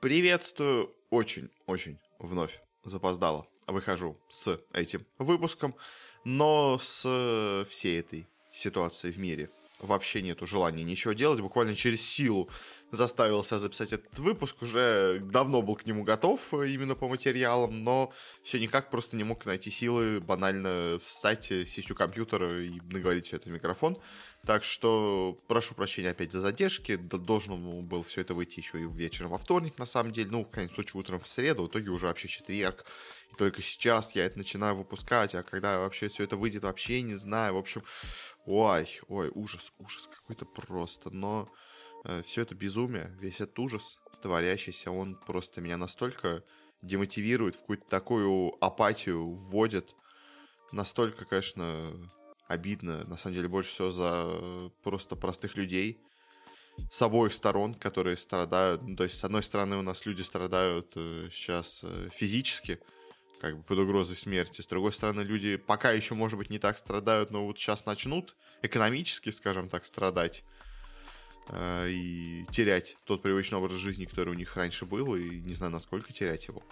Приветствую очень-очень вновь запоздало. Выхожу с этим выпуском, но с всей этой ситуацией в мире вообще нету желания ничего делать. Буквально через силу заставил себя записать этот выпуск. Уже давно был к нему готов э, именно по материалам, но все никак просто не мог найти силы банально встать, сесть у компьютера и наговорить все это в микрофон. Так что прошу прощения опять за задержки. Должен был все это выйти еще и вечером во вторник, на самом деле. Ну, в конечном случае, утром в среду. В итоге уже вообще четверг. И только сейчас я это начинаю выпускать. А когда вообще все это выйдет, вообще не знаю. В общем, ой, ой, ужас, ужас какой-то просто. Но э, все это безумие, весь этот ужас творящийся, он просто меня настолько демотивирует, в какую-то такую апатию вводит. Настолько, конечно, обидно, на самом деле, больше всего за просто простых людей с обоих сторон, которые страдают. Ну, то есть, с одной стороны, у нас люди страдают э, сейчас э, физически, как бы под угрозой смерти. С другой стороны, люди пока еще, может быть, не так страдают, но вот сейчас начнут экономически, скажем так, страдать э, и терять тот привычный образ жизни, который у них раньше был, и не знаю, насколько терять его.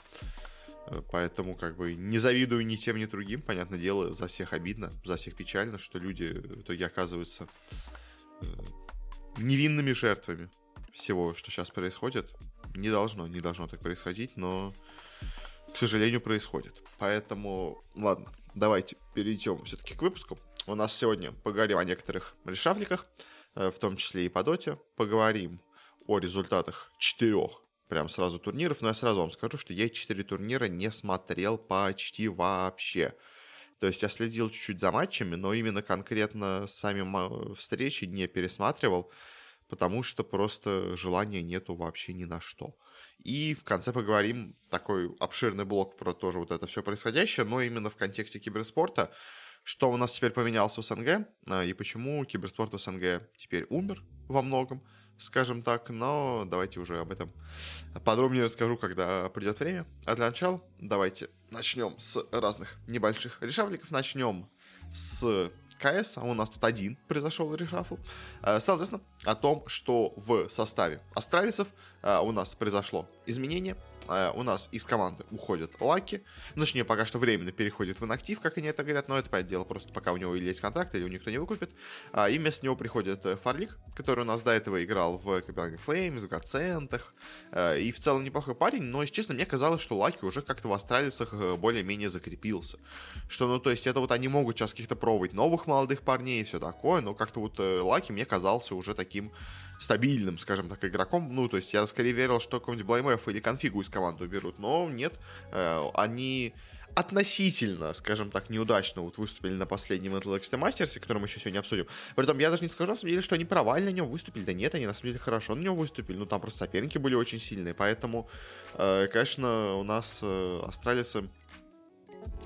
Э, поэтому как бы не завидую ни тем, ни другим. Понятное дело, за всех обидно, за всех печально, что люди в итоге оказываются э, невинными жертвами всего, что сейчас происходит. Не должно, не должно так происходить, но, к сожалению, происходит. Поэтому, ладно, давайте перейдем все-таки к выпуску. У нас сегодня поговорим о некоторых решафликах, э, в том числе и по доте. Поговорим о результатах четырех прям сразу турниров, но я сразу вам скажу, что я 4 турнира не смотрел почти вообще. То есть я следил чуть-чуть за матчами, но именно конкретно сами встречи не пересматривал, потому что просто желания нету вообще ни на что. И в конце поговорим такой обширный блок про тоже вот это все происходящее, но именно в контексте киберспорта, что у нас теперь поменялось в СНГ, а, и почему киберспорт в СНГ теперь умер во многом, скажем так, но давайте уже об этом подробнее расскажу, когда придет время. А для начала давайте начнем с разных небольших решафликов. Начнем с КС, а у нас тут один произошел решафл. Э, соответственно, о том, что в составе астралисов э, у нас произошло изменение, Э, у нас из команды уходит Лаки, ну, точнее, пока что временно переходит в инактив, как они это говорят, но это, понятное дело, просто пока у него или есть контракт, или его никто не выкупит. А, и вместо него приходит э, Фарлик, который у нас до этого играл в Капитане Флеймс, в Гацентах, э, и в целом неплохой парень, но, если честно, мне казалось, что Лаки уже как-то в Астралисах более-менее закрепился. Что, ну, то есть, это вот они могут сейчас каких-то пробовать новых молодых парней и все такое, но как-то вот Лаки мне казался уже таким стабильным, скажем так, игроком. Ну, то есть я скорее верил, что какой-нибудь Блаймэф или конфигу из команды уберут, но нет, э, они относительно, скажем так, неудачно вот выступили на последнем Intel Extreme Masters, который мы еще сегодня обсудим. Притом я даже не скажу, на самом деле, что они провально на нем выступили. Да нет, они на самом деле хорошо на нем выступили. Ну, там просто соперники были очень сильные. Поэтому, э, конечно, у нас э, астралисы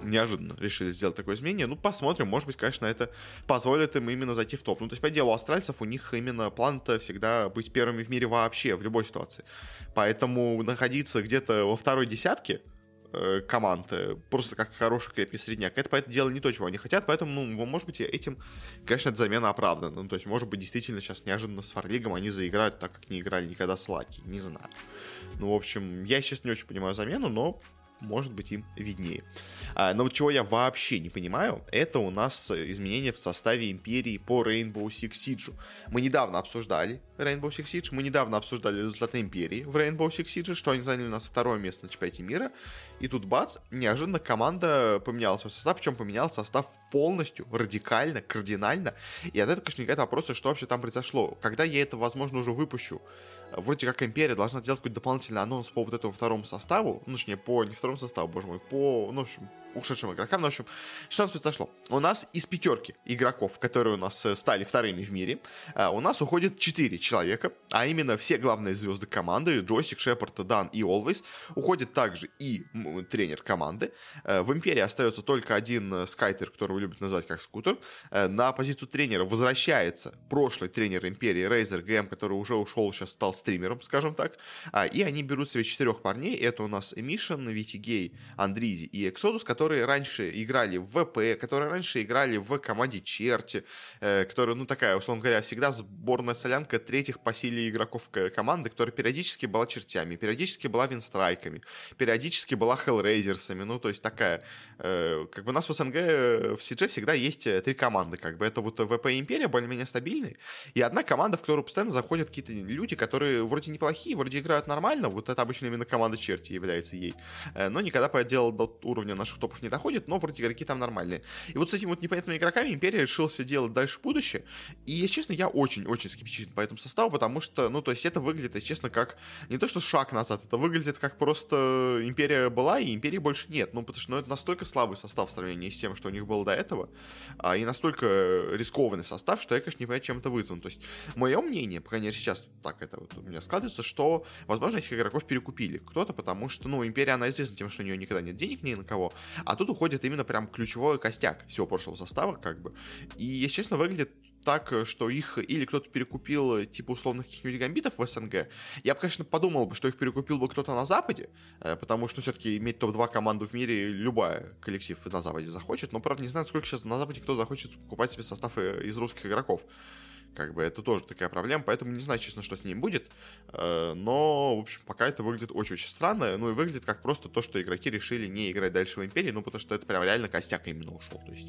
неожиданно решили сделать такое изменение. Ну, посмотрим, может быть, конечно, это позволит им именно зайти в топ. Ну, то есть, по делу астральцев у них именно план-то всегда быть первыми в мире вообще, в любой ситуации. Поэтому находиться где-то во второй десятке э, команд, э, просто как хороший крепкий средняк, это, по этому дело не то, чего они хотят, поэтому, ну, может быть, этим, конечно, эта замена оправдана. Ну, то есть, может быть, действительно сейчас неожиданно с Фарлигом они заиграют так, как не играли никогда с Лаки, не знаю. Ну, в общем, я сейчас не очень понимаю замену, но может быть, им виднее. А, но вот чего я вообще не понимаю, это у нас изменения в составе Империи по Rainbow Six Siege. Мы недавно обсуждали Rainbow Six Siege, мы недавно обсуждали результаты Империи в Rainbow Six Siege, что они заняли у нас второе место на чемпионате мира. И тут бац, неожиданно команда поменяла свой состав, причем поменял состав полностью, радикально, кардинально. И от этого, конечно, возникает вопрос, что вообще там произошло. Когда я это, возможно, уже выпущу, вроде как Империя должна делать какой-то дополнительный анонс по вот этому второму составу, ну, точнее, по, не второму составу, боже мой, по, ну, в общем, ушедшим игрокам, ну, в общем, что нас произошло? У нас из пятерки игроков, которые у нас э, стали вторыми в мире, э, у нас уходит четыре человека, а именно все главные звезды команды, Джойстик, Шепард, Дан и Олвейс, уходит также и тренер команды. Э, в Империи остается только один скайтер, которого любят называть как скутер. На позицию тренера возвращается прошлый тренер Империи Рейзер ГМ, который уже ушел, сейчас стал стримером, скажем так. А, и они берут себе четырех парней. Это у нас Эмишен, Витигей, Андризи и Эксодус, которые раньше играли в ВП, которые раньше играли в команде Черти, э, которая, ну, такая, условно говоря, всегда сборная солянка третьих по силе игроков команды, которая периодически была чертями, периодически была винстрайками, периодически была хеллрейзерсами, ну, то есть такая, э, как бы у нас в СНГ в CG всегда есть э, три команды, как бы. Это вот ВП Империя более-менее стабильный, и одна команда, в которую постоянно заходят какие-то люди, которые вроде неплохие, вроде играют нормально, вот это обычно именно команда Черти является ей, э, но никогда по отделу до уровня наших топов не доходит, но вроде игроки там нормальные. И вот с этими вот непонятными игроками Империя решился делать дальше будущее, и, если честно, я очень-очень скептичен по этому составу, потому что, ну, то есть это выглядит, если честно, как не то, что шаг назад, это выглядит как просто Империя была, и Империи больше нет, ну, потому что ну, это настолько слабый состав в сравнении с тем, что у них было до этого, а, и настолько рискованный состав, что я, конечно, не понимаю, чем это вызвано. То есть, мое мнение, по крайней мере, сейчас так это вот у меня складывается, что, возможно, этих игроков перекупили. Кто-то, потому что, ну, Империя, она известна тем, что у нее никогда нет денег ни на кого, а тут уходит именно прям ключевой костяк всего прошлого состава, как бы. И, если честно, выглядит так, что их или кто-то перекупил, типа, условных каких-нибудь гамбитов в СНГ, я бы, конечно, подумал бы, что их перекупил бы кто-то на Западе, э, потому что, все-таки, иметь топ-2 команду в мире любая коллектив на Западе захочет, но, правда, не знаю, сколько сейчас на Западе кто захочет покупать себе состав из русских игроков. Как бы это тоже такая проблема, поэтому не знаю, честно, что с ним будет. Э, но, в общем, пока это выглядит очень-очень странно. Ну и выглядит как просто то, что игроки решили не играть дальше в Империи, ну потому что это прям реально костяк именно ушел. То есть,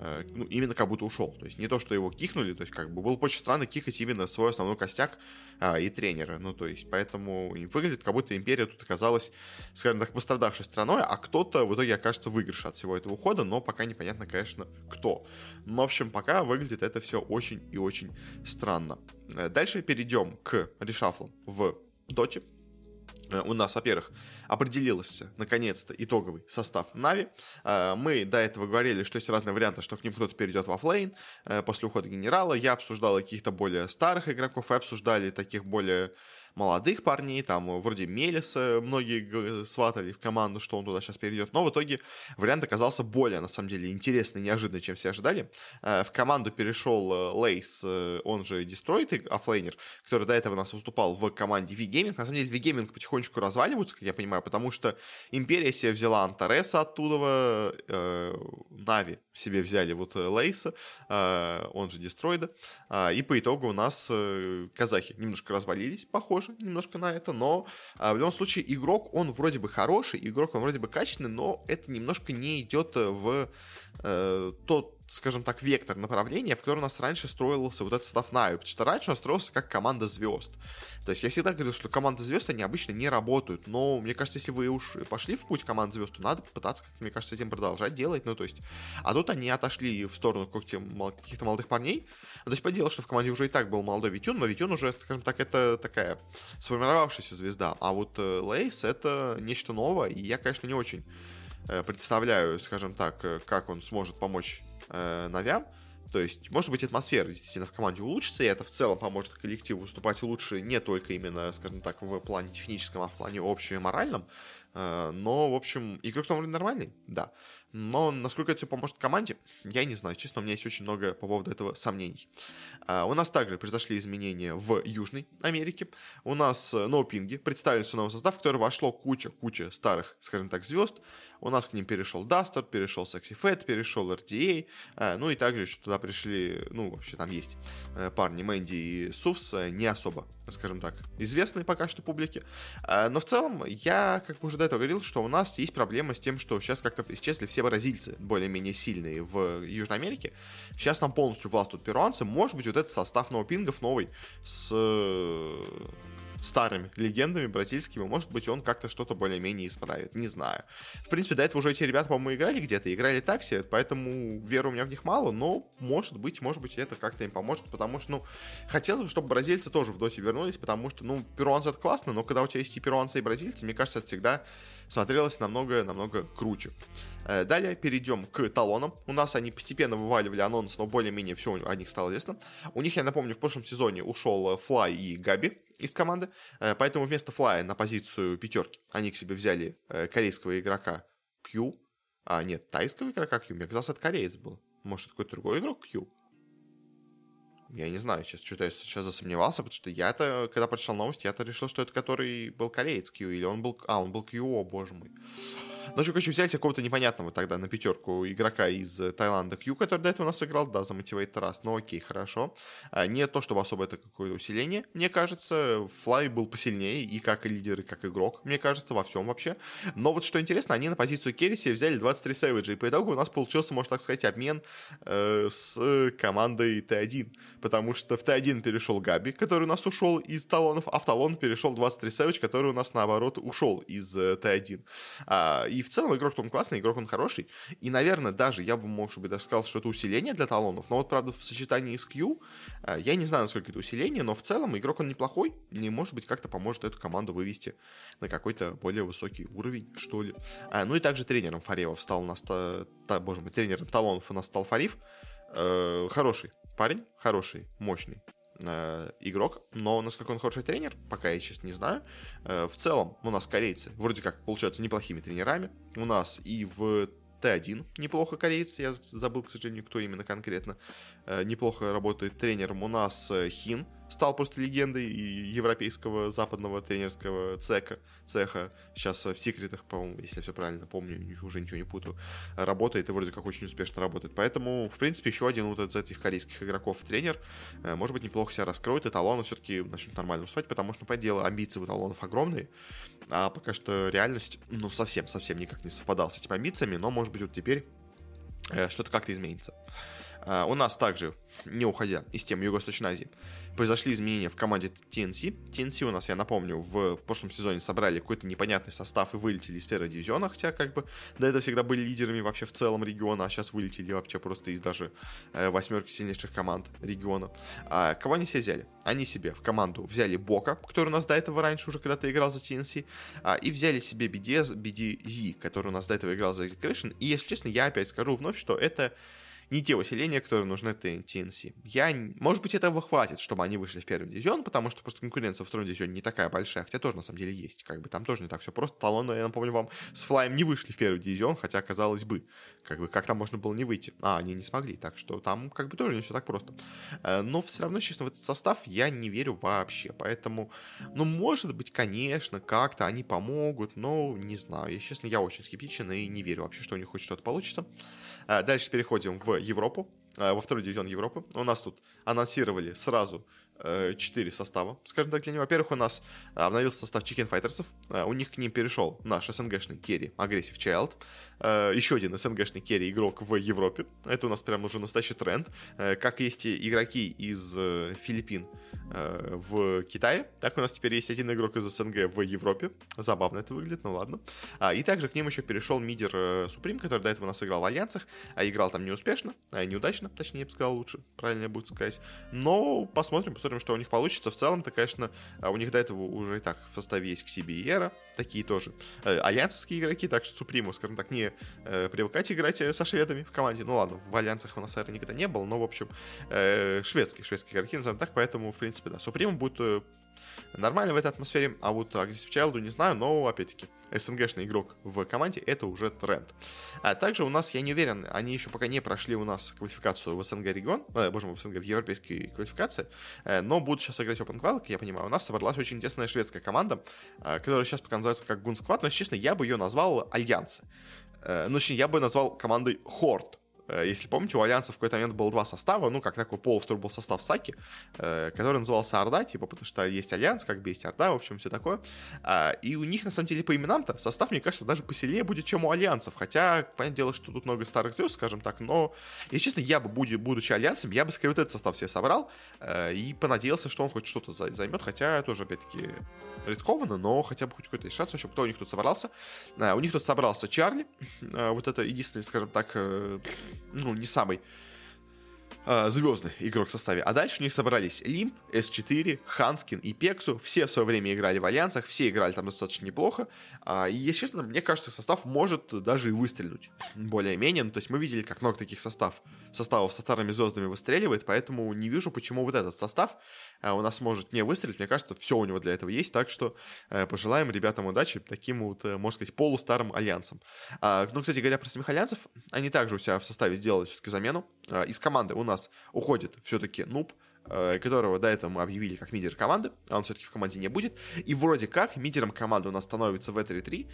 э, ну, именно как будто ушел. То есть не то, что его кикнули, то есть как бы было очень странно кикать именно свой основной костяк а, и тренера. Ну, то есть, поэтому выглядит, как будто Империя тут оказалась, скажем так, пострадавшей страной, а кто-то в итоге окажется выигрыш от всего этого ухода, но пока непонятно, конечно, кто. Ну, в общем, пока выглядит это все очень и очень странно. Э, дальше перейдем к решафлам в Доте. Э, у нас, во-первых, определился, наконец-то, итоговый состав Нави. Э, мы до этого говорили, что есть разные варианты, что к ним кто-то перейдет во флейн после ухода генерала. Я обсуждал каких-то более старых игроков и обсуждали таких более молодых парней, там э, вроде Мелиса многие сватали в команду, что он туда сейчас перейдет, но в итоге вариант оказался более, на самом деле, интересный, неожиданный, чем все ожидали. Э, в команду перешел э, Лейс, он же Destroyed, оффлейнер, который до этого у нас выступал в команде V-Gaming. На самом деле V-Gaming потихонечку разваливаются, как я понимаю, потому что Империя себе взяла Антареса оттуда, Нави себе взяли вот Лейса, он же Destroyed, и по итогу у нас казахи немножко развалились, похоже, похоже немножко на это, но а, в любом случае игрок, он вроде бы хороший, игрок, он вроде бы качественный, но это немножко не идет в э, тот скажем так, вектор направления, в который у нас раньше строился вот этот состав Нави, потому что раньше он строился как команда звезд. То есть я всегда говорил, что команды звезд, они обычно не работают, но мне кажется, если вы уж пошли в путь команд звезд, то надо попытаться, как мне кажется, этим продолжать делать, ну то есть, а тут они отошли в сторону каких-то молодых парней, ну, то есть поделал, что в команде уже и так был молодой Витюн, но Витюн уже, скажем так, это такая сформировавшаяся звезда, а вот э, Лейс это нечто новое, и я, конечно, не очень э, представляю, скажем так, э, как он сможет помочь э, Навям. То есть, может быть, атмосфера действительно в команде улучшится, и это в целом поможет коллективу выступать лучше не только именно, скажем так, в плане техническом, а в плане общем и моральном. Э, но, в общем, игрок там нормальный, да. Но насколько это все поможет команде, я не знаю. Честно, у меня есть очень много по поводу этого сомнений. А, у нас также произошли изменения в Южной Америке. У нас э, ноупинги представился новый состав, в который вошло куча-куча старых, скажем так, звезд. У нас к ним перешел Дастер, перешел Sexy Fat, перешел RTA. А, ну и также еще туда пришли, ну, вообще там есть э, парни Мэнди и Сувс, э, не особо, скажем так, известные пока что публике. А, но в целом, я, как бы уже до этого говорил, что у нас есть проблема с тем, что сейчас как-то исчезли все бразильцы, более-менее сильные в Южной Америке. Сейчас нам полностью властвуют перуанцы. Может быть, вот этот состав ноупингов новый с старыми легендами бразильскими, может быть, он как-то что-то более-менее исправит, не знаю. В принципе, до этого уже эти ребята, по-моему, играли где-то, играли такси, поэтому веры у меня в них мало, но, может быть, может быть, это как-то им поможет, потому что, ну, хотелось бы, чтобы бразильцы тоже в доте вернулись, потому что, ну, перуанцы это классно, но когда у тебя есть и перуанцы, и бразильцы, мне кажется, это всегда смотрелось намного-намного круче. Э, далее перейдем к талонам. У нас они постепенно вываливали анонс, но более-менее все о них стало известно. У них, я напомню, в прошлом сезоне ушел Флай и Габи из команды, э, поэтому вместо Флая на позицию пятерки они к себе взяли э, корейского игрока Q, а, нет, тайского игрока Q, мне казалось, это кореец был. Может, какой-то другой игрок Q? Я не знаю, сейчас что-то я сейчас засомневался, потому что я-то, когда прочитал новость, я-то решил, что это который был кореец Q, или он был... А, он был Q, о, боже мой. Ну, что, короче, взять какого-то непонятного тогда на пятерку игрока из э, Таиланда Q, который до этого у нас играл, да, за Motivate раз, ну окей, хорошо. А, не то, чтобы особо это какое-то усиление, мне кажется, Флай был посильнее и как лидер, и как игрок, мне кажется, во всем вообще. Но вот что интересно, они на позицию Керри себе взяли 23 Savage, и по итогу у нас получился, можно так сказать, обмен э, с командой Т1, потому что в Т1 перешел Габи, который у нас ушел из талонов, а в талон перешел 23 Savage, который у нас, наоборот, ушел из э, Т1. А, и в целом игрок он классный, игрок он хороший. И, наверное, даже я бы, может быть, даже сказал, что это усиление для талонов. Но вот, правда, в сочетании с Q, э, я не знаю, насколько это усиление, но в целом игрок он неплохой. И, может быть, как-то поможет эту команду вывести на какой-то более высокий уровень, что ли. А, ну и также тренером Фаревов стал у нас, та, та, боже мой, тренером талонов у нас стал Фариф. Э, хороший парень, хороший, мощный э, игрок, но насколько он хороший тренер, пока я сейчас не знаю. Э, в целом у нас корейцы вроде как получаются неплохими тренерами. У нас и в Т1 неплохо корейцы, я забыл, к сожалению, кто именно конкретно. Э, неплохо работает тренером. У нас э, Хин, стал просто легендой европейского западного тренерского цеха. цеха. Сейчас в секретах, по-моему, если я все правильно помню, уже ничего не путаю, работает и вроде как очень успешно работает. Поэтому, в принципе, еще один вот из этих корейских игроков тренер, э, может быть, неплохо себя раскроет, и талоны все-таки начнут нормально выступать, потому что, по делу, амбиции у талонов огромные, а пока что реальность, ну, совсем-совсем никак не совпадала с этими амбициями, но, может быть, вот теперь э, что-то как-то изменится. Uh, у нас также, не уходя из темы Юго-Восточной Азии, произошли изменения в команде TNC. TNC у нас, я напомню, в прошлом сезоне собрали какой-то непонятный состав и вылетели из первого дивизиона, хотя как бы до этого всегда были лидерами вообще в целом региона, а сейчас вылетели вообще просто из даже э, восьмерки сильнейших команд региона. А кого они себе взяли? Они себе в команду взяли Бока, который у нас до этого раньше уже когда-то играл за TNC, а, и взяли себе BD, BDZ, который у нас до этого играл за Execution. И, если честно, я опять скажу вновь, что это не те усиления, которые нужны TNC. Я, может быть, этого хватит, чтобы они вышли в первый дивизион, потому что просто конкуренция в втором дивизионе не такая большая, хотя тоже на самом деле есть, как бы там тоже не так все просто. Талоны, я напомню вам, с Флаем не вышли в первый дивизион, хотя, казалось бы, как бы как там можно было не выйти. А, они не смогли, так что там как бы тоже не все так просто. Э, но все равно, честно, в этот состав я не верю вообще, поэтому, ну, может быть, конечно, как-то они помогут, но не знаю. Я, честно, я очень скептичен и не верю вообще, что у них хоть что-то получится. Э, дальше переходим в Европу, э, во второй дивизион Европы. У нас тут анонсировали сразу 4 состава, скажем так, для него. Во-первых, у нас обновился состав Chicken Fighters. У них к ним перешел наш СНГшный керри Aggressive Child. Э, еще один СНГшный керри игрок в Европе. Это у нас прям уже настоящий тренд. Э, как есть игроки из э, Филиппин в Китае, так у нас теперь есть один игрок из СНГ в Европе. Забавно это выглядит, ну ладно. А, и также к ним еще перешел мидер Суприм, который до этого у нас играл в Альянсах, а играл там неуспешно, а неудачно, точнее, я бы сказал лучше, правильно будет сказать. Но посмотрим, посмотрим, что у них получится. В целом-то, конечно, у них до этого уже и так в составе есть Ксиби и Ера, такие тоже альянсовские игроки, так что Суприму, скажем так, не э, привыкать играть э, со шведами в команде. Ну ладно, в альянсах у нас, наверное, никогда не было, но, в общем, э, шведские, шведские игроки, назовем так, поэтому, в принципе, да, Суприма будет э, нормально в этой атмосфере, а вот Aggressive Child не знаю, но, опять-таки, СНГшный игрок в команде, это уже тренд. А также у нас, я не уверен, они еще пока не прошли у нас квалификацию в СНГ регион, э, боже мой, в СНГ, в европейские квалификации, э, но будут сейчас играть Open Qual, как я понимаю, у нас собралась очень тесная шведская команда, э, которая сейчас пока называется как Goon Squad, но, честно, я бы ее назвал Альянсы. Э, ну, точнее, я бы назвал командой Horde. Э, если помните, у Альянса в какой-то момент было два состава, ну, как такой полуфтур был состав Саки, э, который назывался Орда, типа, потому что есть Альянс, как бы есть Орда, в общем, все такое. А, и у них, на самом деле, по именам-то состав, мне кажется, даже посильнее будет, чем у Альянсов. Хотя, понятное дело, что тут много старых звезд, скажем так, но, если честно, я бы, будучи Альянсом, я бы, скорее, вот этот состав себе собрал и понадеялся, что он хоть что-то займет, хотя тоже, опять-таки, рискованно, но хотя бы хоть какой-то шанс. В общем, кто у них тут собрался? У них тут собрался Чарли, вот это единственный, скажем так, ну, не самый э, звездный игрок в составе. А дальше у них собрались Лимп, S4, Ханскин и Пексу. Все в свое время играли в альянсах, все играли там достаточно неплохо. А, и, если честно, мне кажется, состав может даже и выстрелить более-менее. Ну, то есть мы видели, как много таких состав, составов со старыми звездами выстреливает, поэтому не вижу, почему вот этот состав у нас может не выстрелить. Мне кажется, все у него для этого есть, так что э, пожелаем ребятам удачи таким вот, э, можно сказать, полустарым альянсам. А, ну, кстати говоря, про самих альянсов, они также у себя в составе сделали все-таки замену. А, из команды у нас уходит все-таки Нуб, Э, которого до этого мы объявили как мидер команды, а он все-таки в команде не будет. И вроде как мидером команды у нас становится v 3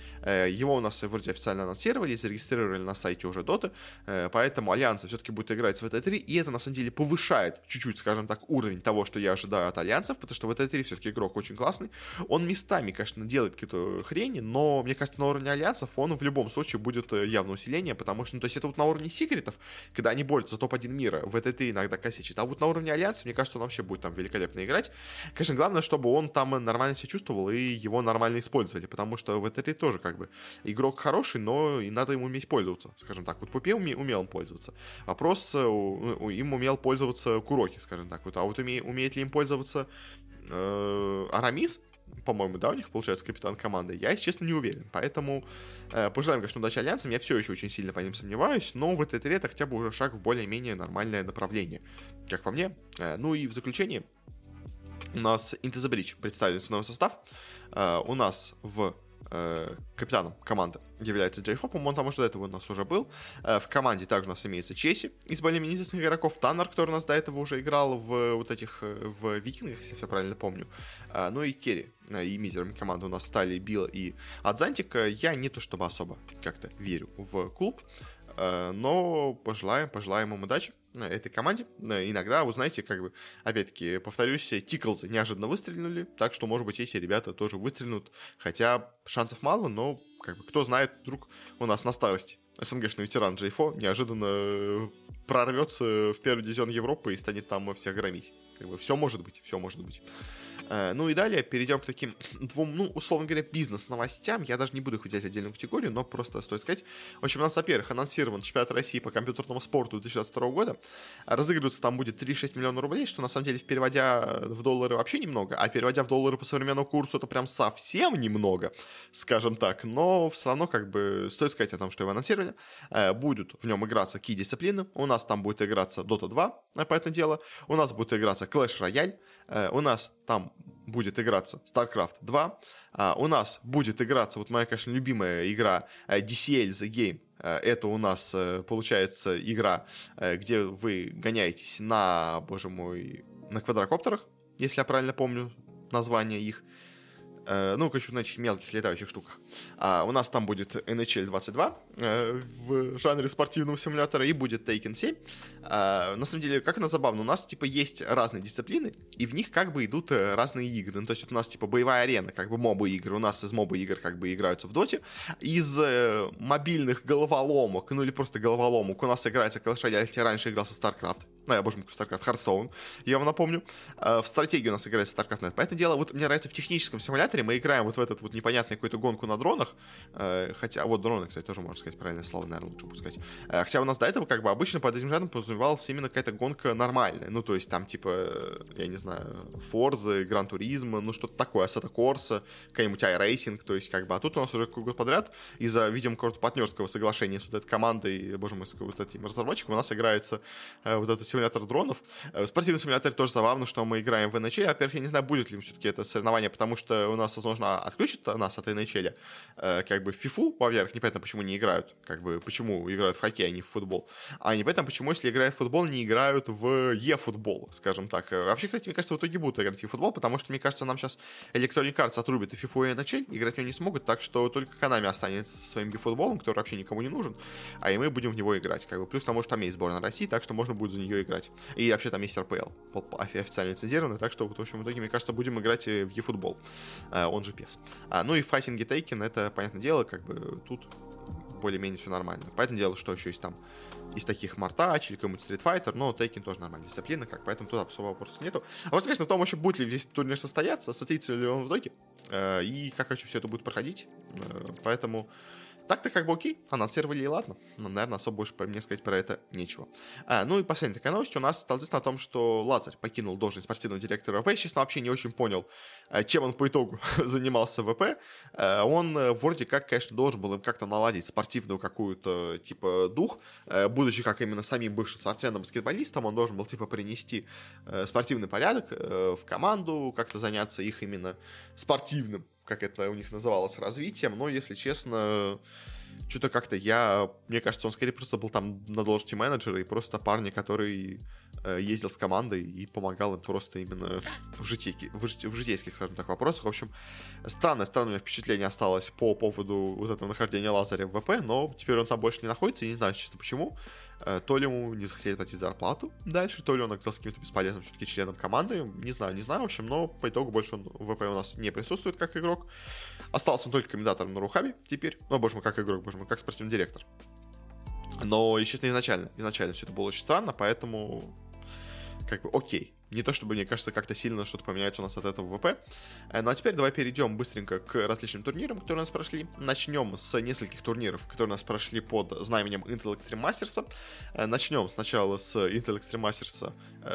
Его у нас вроде официально анонсировали, зарегистрировали на сайте уже Dota, э, поэтому Альянса все-таки будет играть с v 3 и это на самом деле повышает чуть-чуть, скажем так, уровень того, что я ожидаю от Альянсов, потому что v 3 все-таки игрок очень классный. Он местами, конечно, делает какие-то хрени, но мне кажется, на уровне Альянсов он в любом случае будет э, явно усиление, потому что, ну, то есть это вот на уровне секретов, когда они борются за топ-1 мира, v 3 иногда косячит, а вот на уровне Альянса, мне кажется, кажется, он вообще будет там великолепно играть. Конечно, главное, чтобы он там нормально себя чувствовал и его нормально использовали, потому что в этой тоже как бы игрок хороший, но и надо ему уметь пользоваться, скажем так. Вот Пупе уме, умел он пользоваться. Вопрос, ну, им умел пользоваться Куроки, скажем так. Вот, а вот уме, умеет ли им пользоваться э, Арамис, по-моему, да, у них получается капитан команды. Я, если честно, не уверен. Поэтому э, пожелаем, конечно, удачи Альянсам. Я все еще очень сильно по ним сомневаюсь, но в этой игре это хотя бы уже шаг в более-менее нормальное направление, как по мне. Э, ну и в заключение у нас Into the Bridge представили новый состав. Э, у нас в э, капитаном команды является Джей Фо, по-моему, там уже до этого у нас уже был. Э, в команде также у нас имеется Чеси из более-менее известных игроков. Таннер, который у нас до этого уже играл в вот этих, э, в Викингах, если я правильно помню. Ну и Керри. И мизерами команды у нас стали Билл и Адзантик. Я не то чтобы особо как-то верю в клуб, но пожелаем, пожелаем им удачи этой команде. Иногда, вы знаете, как бы, опять-таки, повторюсь, Тиклзы неожиданно выстрелили, так что, может быть, эти ребята тоже выстрелят, хотя шансов мало, но, как бы, кто знает, вдруг у нас на старости СНГшный ветеран Джейфо неожиданно э, прорвется в первый дивизион Европы и станет там всех громить. Как бы, все может быть, все может быть. Э, ну и далее перейдем к таким двум, ну, условно говоря, бизнес-новостям. Я даже не буду их выделять отдельную категорию, но просто стоит сказать. В общем, у нас, во-первых, анонсирован чемпионат России по компьютерному спорту 2022 года. Разыгрываться там будет 3,6 миллиона рублей, что на самом деле, переводя в доллары вообще немного, а переводя в доллары по современному курсу, это прям совсем немного, скажем так. Но все равно, как бы, стоит сказать о том, что его анонсировали. Э, будут в нем играться какие дисциплины. У нас там будет играться Dota 2, э, этому делу. У нас будет играться Clash Royale. У нас там будет играться StarCraft 2. А, у нас будет играться, вот моя, конечно, любимая игра э, DCL The Game. Э, это у нас, э, получается, игра, где вы гоняетесь на, боже мой, на квадрокоптерах, если я правильно помню название их. Э, ну, короче, на этих мелких летающих штуках. А, у нас там будет NHL 22 э, в жанре спортивного симулятора и будет Taken 7. А, на самом деле, как это забавно, у нас, типа, есть разные дисциплины, и в них как бы идут э, разные игры. Ну, то есть вот у нас, типа, боевая арена, как бы мобы игры. У нас из мобы игр как бы играются в доте. Из э, мобильных головоломок, ну или просто головоломок, у нас играется Clash Royale, я раньше играл со StarCraft. Ну, я, боже мой, StarCraft, Hearthstone, я вам напомню. А, в стратегии у нас играется StarCraft Net. Поэтому дело, вот мне нравится в техническом симуляторе, мы играем вот в этот вот непонятный какую-то гонку на дронах, э, хотя, вот дроны, кстати, тоже можно сказать правильное слово, наверное, лучше пускать. Э, хотя у нас до этого, как бы, обычно под этим жанром подразумевалась именно какая-то гонка нормальная, ну, то есть там, типа, э, я не знаю, Forza, Gran Turismo, ну, что-то такое, Assetto Corsa, какая-нибудь iRacing, то есть, как бы, а тут у нас уже год подряд из-за, видимо, какого-то партнерского соглашения с вот этой командой, боже мой, с вот этим разработчиком, у нас играется вот этот симулятор дронов, в спортивном симуляторе тоже забавно, что мы играем в NHL. Во-первых, я не знаю, будет ли все-таки это соревнование, потому что у нас, возможно, отключат нас от NHL. Э, как бы в FIFA, во-первых, непонятно, почему не играют. Как бы, почему играют в хоккей, а не в футбол. А непонятно, почему, если играют в футбол, не играют в e-футбол, скажем так. Э, вообще, кстати, мне кажется, в итоге будут играть в футбол, потому что, мне кажется, нам сейчас Electronic Arts отрубит и FIFA, и NHL, играть в него не смогут, так что только Konami останется со своим e-футболом, который вообще никому не нужен, а и мы будем в него играть. Как бы. Плюс, тому что там есть сборная России, так что можно будет за нее играть. И вообще там есть RPL, официально лицензированный, так что, в общем, в итоге, мне кажется, будем играть в eFootball, э, он же PES. А, ну и Fighting Taken, это, понятное дело, как бы тут более-менее все нормально. Поэтому дело, что еще есть там из таких Мартач или какой-нибудь Street Fighter, но Тейкен тоже нормальная дисциплина, как, поэтому тут особо вопросов нету. А вот, конечно, в том еще будет ли весь турнир состояться, состоится ли он в доке, э, и как вообще все это будет проходить. Э, поэтому Так-то как бы окей, анонсировали и ладно. Но, наверное, особо больше мне сказать про это нечего. А, ну и последняя такая новость у нас стала известна о том, что Лазарь покинул должность спортивного директора ВП. Честно, вообще не очень понял, а, чем он по итогу занимался в ВП. А, он э, вроде как, конечно, должен был как-то наладить спортивную какую-то, типа, дух. А, будучи как именно самим бывшим спортсменом баскетболистом, он должен был, типа, принести э, спортивный порядок э, в команду, как-то заняться их именно спортивным как это у них называлось, развитием, но, если честно, что-то как-то я, мне кажется, он скорее просто был там на должности менеджера и просто парня, который э, ездил с командой и помогал им просто именно в, житейке, в, в житейских, скажем так, вопросах. В общем, странное, странное впечатление осталось по поводу вот этого нахождения Лазаря в ВП, но теперь он там больше не находится, и не знаю, честно, почему. Э, то ли ему не захотели платить зарплату дальше, то ли он оказался каким-то бесполезным все-таки членом команды. Не знаю, не знаю, в общем, но по итогу больше он в ВП у нас не присутствует как игрок. Остался он только комментатором на Рухабе теперь. Ну, боже мой, как игрок, боже мой, как спортивный директор. Но, естественно, изначально, изначально все это было очень странно, поэтому как бы окей. Не то чтобы, мне кажется, как-то сильно что-то поменяется у нас от этого ВП. Э, ну а теперь давай перейдем быстренько к различным турнирам, которые у нас прошли. Начнем с нескольких турниров, которые у нас прошли под знаменем Intel Extreme Masters. Э, начнем сначала с Intel Extreme Masters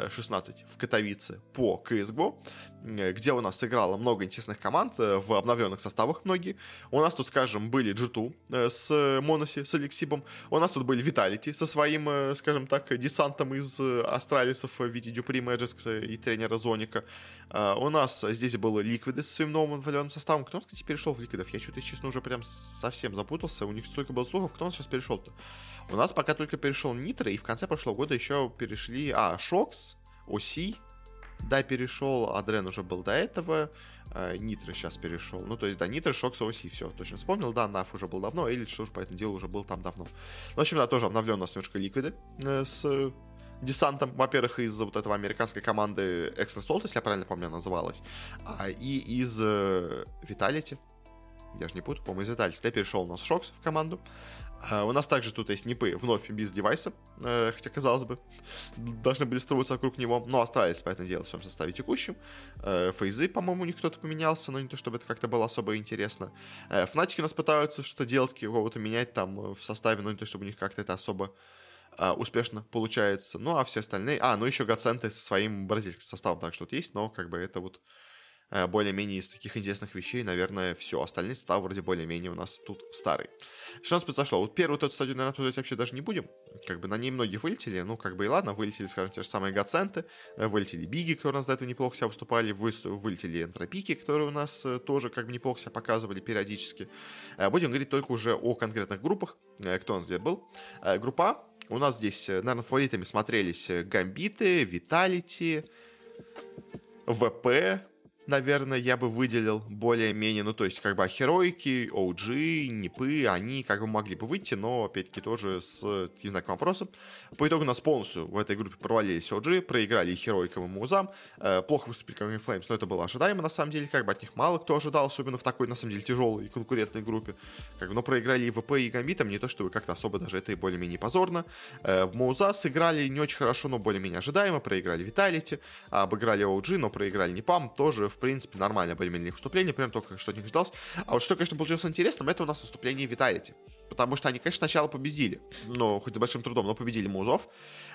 16 в Катовице по CSGO, э, где у нас сыграло много интересных команд в обновленных составах многие. У нас тут, скажем, были G2 с Моноси, с Алексибом. У нас тут были Vitality со своим, скажем так, десантом из Астралисов в виде Дюпри Мэджикс и тренера Зоника. Uh, у нас здесь было Ликвиды со своим новым инвалидным составом. Кто, кстати, перешел в Ликвидов? Я что-то, честно, уже прям совсем запутался. У них столько было слухов. Кто он сейчас перешел-то? У нас пока только перешел Нитро, и в конце прошлого года еще перешли... А, Шокс, Оси, да, перешел, Адрен уже был до этого, э, Нитро сейчас перешел. Ну, то есть, да, Нитро, Шокс, Оси, все, точно вспомнил. Да, Наф уже был давно, Элит, что ж, по этому делу уже был там давно. Ну, в общем, да, тоже обновлен у нас немножко Ликвиды э, с десантом, во-первых, из вот этого американской команды Extra Salt, если я правильно помню, называлась, а, и из э, Vitality, я же не путаю, по-моему, из Vitality, я перешел у нас Шокс в команду, а, у нас также тут есть НИПы вновь без девайса, э, хотя, казалось бы, должны были строиться вокруг него, но остались, поэтому дело в своем составе текущем. Э, Фейзы, по-моему, у них кто-то поменялся, но не то, чтобы это как-то было особо интересно. Э, Фнатики у нас пытаются что-то делать, кого-то менять там в составе, но не то, чтобы у них как-то это особо а, успешно получается. Ну, а все остальные... А, ну еще Гаценты со своим бразильским составом так что-то есть, но как бы это вот а, более-менее из таких интересных вещей, наверное, все. Остальные составы вроде более-менее у нас тут старые. Что у нас произошло? Вот первый тот стадию, наверное, обсуждать вообще даже не будем. Как бы на ней многие вылетели, ну, как бы и ладно, вылетели, скажем, те же самые Гаценты, э, вылетели Биги, которые у нас до этого неплохо себя выступали, вылетели Энтропики, которые у нас э, тоже как бы неплохо себя показывали периодически. Э, будем говорить только уже о конкретных группах, кто у нас где был. Группа у нас здесь, э, наверное, фаворитами смотрелись э, Гамбиты, Виталити, ВП, наверное, я бы выделил более-менее, ну, то есть, как бы, Херойки, OG, Нипы, они как бы могли бы выйти, но, опять-таки, тоже с знаком вопроса. По итогу нас полностью в этой группе провалились OG, проиграли и Херойкам, и Музам. Э, плохо выступили как Flames, но это было ожидаемо, на самом деле, как бы от них мало кто ожидал, особенно в такой, на самом деле, тяжелой и конкурентной группе. Как бы, но проиграли и ВП, и Гамбитам, не то, чтобы как-то особо даже это и более-менее позорно. Э, в Муза сыграли не очень хорошо, но более-менее ожидаемо, проиграли Виталити, обыграли OG, но проиграли Непам, тоже в принципе, нормально более-менее выступление, прям только что от них. А вот что, конечно, получилось интересным, это у нас выступление Виталити. Потому что они, конечно, сначала победили, но хоть с большим трудом, но победили Музов.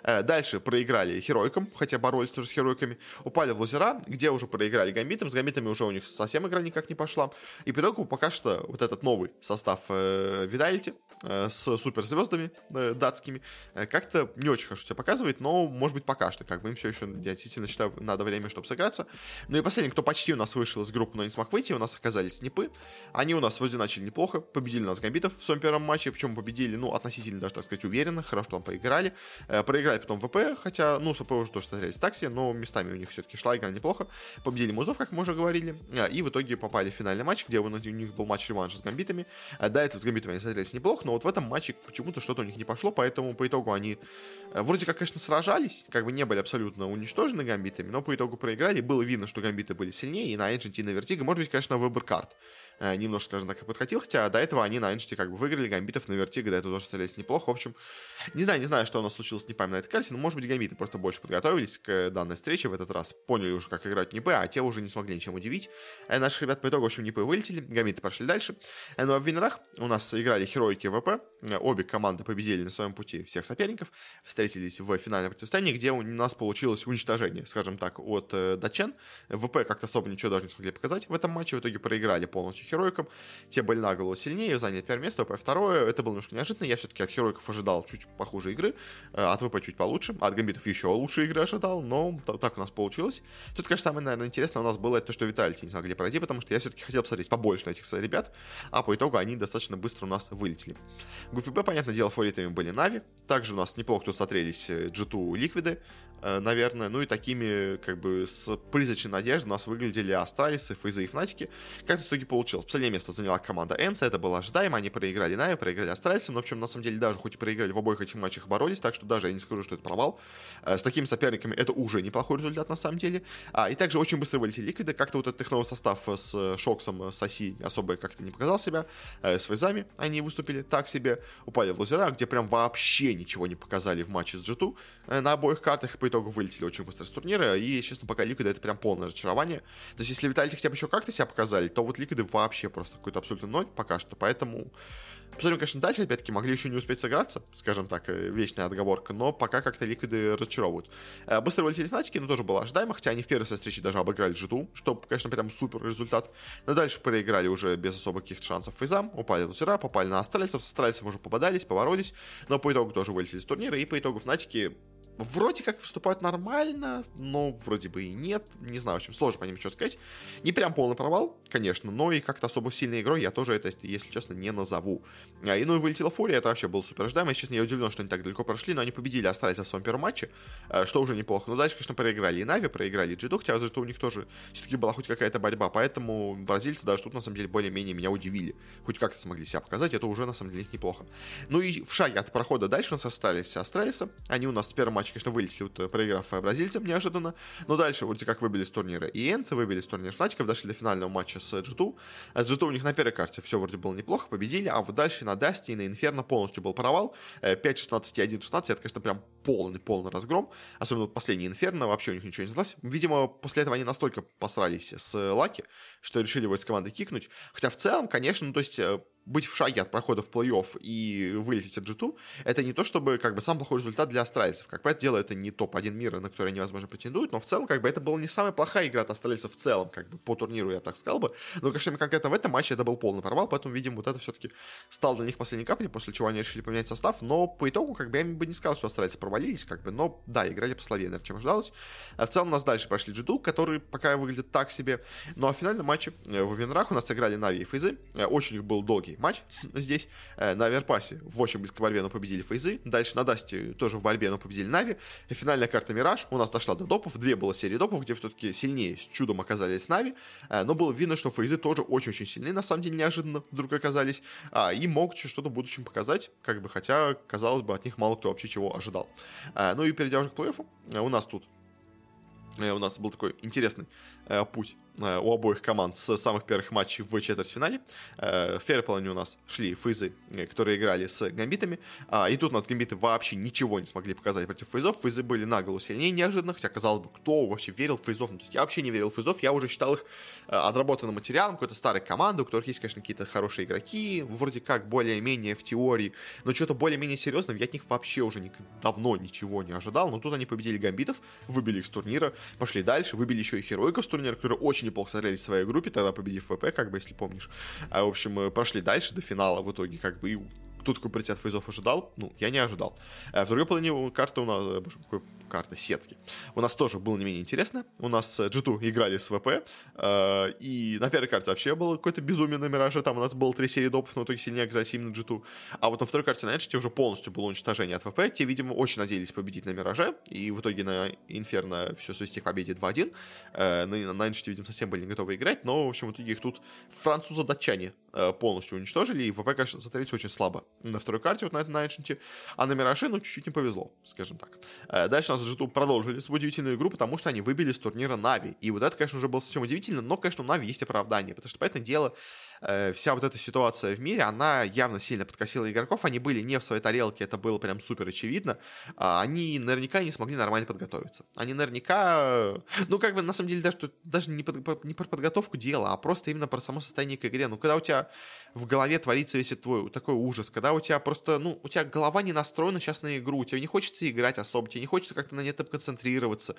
Э, дальше проиграли Херойкам, хотя боролись тоже с Херойками. Упали в лазера, где уже проиграли Гамбитам. С Гамбитами уже у них совсем игра никак не пошла. И по итогу пока что вот этот новый состав э, Видалити э, с суперзвездами э, датскими как-то не очень хорошо себя показывает, но, может быть, пока что. Как бы им все еще, я действительно считаю, надо время, чтобы сыграться. Ну и последний, кто почти у нас вышел из группы, но не смог выйти, у нас оказались Снипы. Они у нас вроде начали неплохо, победили нас Гамбитов в своем первом матче, причем победили, ну, относительно даже, так сказать, уверенно, хорошо там поиграли. Э, проиграли играли потом ВП, хотя, ну, с ВП уже тоже смотрелись такси, но местами у них все-таки шла игра неплохо. Победили Музов, как мы уже говорили, а, и в итоге попали в финальный матч, где у них был матч-реванш с Гамбитами. А, до этого с Гамбитами они смотрелись неплохо, но вот в этом матче почему-то что-то у них не пошло, поэтому по итогу они э, вроде как, конечно, сражались, как бы не были абсолютно уничтожены Гамбитами, но по итогу проиграли. Было видно, что Гамбиты были сильнее, и на Agent, и на Vertigo, может быть, конечно, выбор карт э, немножко, скажем так, подкатил, хотя до этого они на Энште как бы выиграли, гамбитов на Вертиго до этого тоже стрелялись неплохо. В общем, не знаю, не знаю, что у нас случилось, не помню на этой карте, но, может быть, гамбиты просто больше подготовились к данной встрече в этот раз, поняли уже, как играть НИПы, а те уже не смогли ничем удивить. Э, наших ребят по итогу, в общем, НИПы вылетели, гамбиты пошли дальше. Э, ну а в Винрах у нас играли Хероики ВП, э, обе команды победили на своем пути всех соперников, встретились в финальном противостоянии, где у нас получилось уничтожение, скажем так, от э, датчан. ВП как-то особо ничего даже не смогли показать в этом матче, в итоге проиграли полностью Хероикам, те были на голову сильнее, заняли первое место, ВП второе, это было немножко неожиданно, я все-таки от Хероиков ожидал чуть похуже игры, э, от ВП чуть получше, от Гамбитов еще лучше игры ожидал, но так у нас получилось. Тут, конечно, самое, наверное, интересное у нас было то, что Виталити не смогли пройти, потому что я все-таки хотел посмотреть побольше на этих ребят, а по итогу они достаточно быстро у нас вылетели. В группе Б, понятное дело, фаворитами были Нави, также у нас неплохо тут смотрелись G2 Ликвиды, Э, наверное. Ну и такими, как бы, с призрачной надеждой у нас выглядели Астралисы, Фейзы и Фнатики. Как в итоге получилось? Последнее место заняла команда Энс, это было ожидаемо, они проиграли Нави, проиграли Астралисам, но, в общем, на самом деле, даже хоть и проиграли в обоих этих матчах боролись, так что даже я не скажу, что это провал. Э, с такими соперниками это уже неплохой результат, на самом деле. А, и также очень быстро вылетели Ликвиды, как-то вот этот их новый состав с Шоксом, с Оси особо как-то не показал себя. Э, с Фейзами они выступили так себе, упали в лузера, где прям вообще ничего не показали в матче с G2 на обоих картах, и по итогу вылетели очень быстро с турнира, и, честно, пока Ликвиды это прям полное разочарование. То есть, если Виталити хотя бы еще как-то себя показали, то вот Ликвиды вообще просто какой-то абсолютно ноль пока что, поэтому Посмотрим, конечно, дальше, опять-таки, могли еще не успеть сыграться, скажем так, э, вечная отговорка, но пока как-то ликвиды разочаровывают. Э, быстро вылетели Фнатики, но тоже было ожидаемо, хотя они в первой встрече даже обыграли Джиту, что, конечно, прям супер результат. Но дальше проиграли уже без особых каких-то шансов фейзам, упали в лузера, попали на Астральцев, с Астральцев уже попадались, поворолись, но по итогу тоже вылетели с турнира, и по итогу Фнатики вроде как выступают нормально, но вроде бы и нет. Не знаю, в общем, сложно по ним что сказать. Не прям полный провал, конечно, но и как-то особо сильной игрой я тоже это, если честно, не назову. А, и ну и вылетела Фурия, это вообще было супер ожидаемо. Если честно, я удивлен, что они так далеко прошли, но они победили, остались в своем первом матче, а, что уже неплохо. Но дальше, конечно, проиграли и Нави, проиграли и Джиду, хотя за что у них тоже все-таки была хоть какая-то борьба, поэтому бразильцы даже тут, на самом деле, более-менее меня удивили. Хоть как-то смогли себя показать, это уже, на самом деле, неплохо. Ну и в шаге от прохода дальше у нас остались Астралиса. Они у нас в первом матче, конечно, вылетели, вот, э, проиграв бразильцам неожиданно. Но дальше вроде как выбили с турнира и Энцы, выбили с турнира Фнатиков, дошли до финального матча с G2. А с G2 у них на первой карте все вроде было неплохо, победили, а вот дальше на Дасти и на Инферно полностью был провал. 5-16 и 1-16, это, конечно, прям полный, полный разгром. Особенно последний Инферно, вообще у них ничего не сдалось. Видимо, после этого они настолько посрались с Лаки, что решили его из команды кикнуть. Хотя в целом, конечно, ну, то есть э, быть в шаге от прохода в плей-офф и вылететь от G2, это не то, чтобы как бы сам плохой результат для австралийцев. Как понятное дело, это не топ-1 мира, на который невозможно претендуют, но в целом как бы это была не самая плохая игра от австралийцев в целом, как бы по турниру, я так сказал бы. Но, конечно, конкретно в этом матче это был полный провал, поэтому, видимо, вот это все-таки стало для них последней каплей, после чего они решили поменять состав, но по итогу, как бы, я бы не сказал, что Астралисы провалились, как бы, но, да, играли послабее, наверное, чем ожидалось. А в целом у нас дальше прошли G2, который пока выглядит так себе, ну а в финальном матче э, в винерах у нас сыграли Нави и Фейзы, э, очень у них был долгий матч здесь. Э, на Оверпасе в очень близкой борьбе, но победили Фейзы. Дальше на Дасте тоже в борьбе, но победили Нави. Финальная карта Мираж у нас дошла до допов. Две было серии допов, где все-таки сильнее с чудом оказались Нави. Э, но было видно, что Фейзы тоже очень-очень сильны, на самом деле неожиданно вдруг оказались. А, и могут что-то в будущем показать, как бы, хотя, казалось бы, от них мало кто вообще чего ожидал. Э, ну и перейдя уже к плей-оффу, у нас тут у нас был такой интересный путь Э, у обоих команд с самых первых матчей в четвертьфинале. Э, в первой у нас шли фейзы, э, которые играли с гамбитами. А, и тут у нас гамбиты вообще ничего не смогли показать против фейзов. Фейзы были на сильнее неожиданно, хотя, казалось бы, кто вообще верил в фейзов? Ну, то есть я вообще не верил в фейзов, я уже считал их отработанным материалом какой-то старой команды, у которых есть, конечно, какие-то хорошие игроки, вроде как более-менее в теории, но что-то более-менее серьезное я от них вообще уже не, давно ничего не ожидал. Но тут они победили гамбитов, выбили их с турнира, пошли дальше, выбили еще и хероиков с турнира, которые очень очень неплохо смотрелись в своей группе, тогда победив ВП, как бы, если помнишь. А, в общем, прошли дальше до финала в итоге, как бы, и тут какой паритет фейзов ожидал? Ну, я не ожидал. А в другой половине карты у нас... Э, боже, какой карта сетки. У нас тоже было не менее интересно. У нас G2 играли с ВП, э, и на первой карте вообще было какое-то безумие на Мираже, там у нас было три серии допов, но в итоге сильнее оказались именно G2. А вот на второй карте на Эншите уже полностью было уничтожение от ВП, те, видимо, очень надеялись победить на Мираже, и в итоге на Инферно все свести к победе 2-1. Э, на, на видимо, совсем были не готовы играть, но, в общем, в итоге их тут французы-датчане э, полностью уничтожили, и ВП, конечно, смотрелись очень слабо на второй карте, вот на, на Эншите, а на Мираже, ну, чуть-чуть не повезло, скажем так. Дальше у нас G2 продолжили свою удивительную игру, потому что они выбили с турнира Нави. И вот это, конечно, уже было совсем удивительно, но, конечно, у Нави есть оправдание, потому что, понятное дело, э, вся вот эта ситуация в мире, она явно сильно подкосила игроков, они были не в своей тарелке, это было прям супер очевидно, а они наверняка не смогли нормально подготовиться. Они наверняка, ну как бы на самом деле даже, даже не, под, не про подготовку дела, а просто именно про само состояние к игре. Ну когда у тебя в голове творится весь твой такой ужас, когда у тебя просто, ну, у тебя голова не настроена сейчас на игру, тебе не хочется играть особо, тебе не хочется как-то на этом концентрироваться,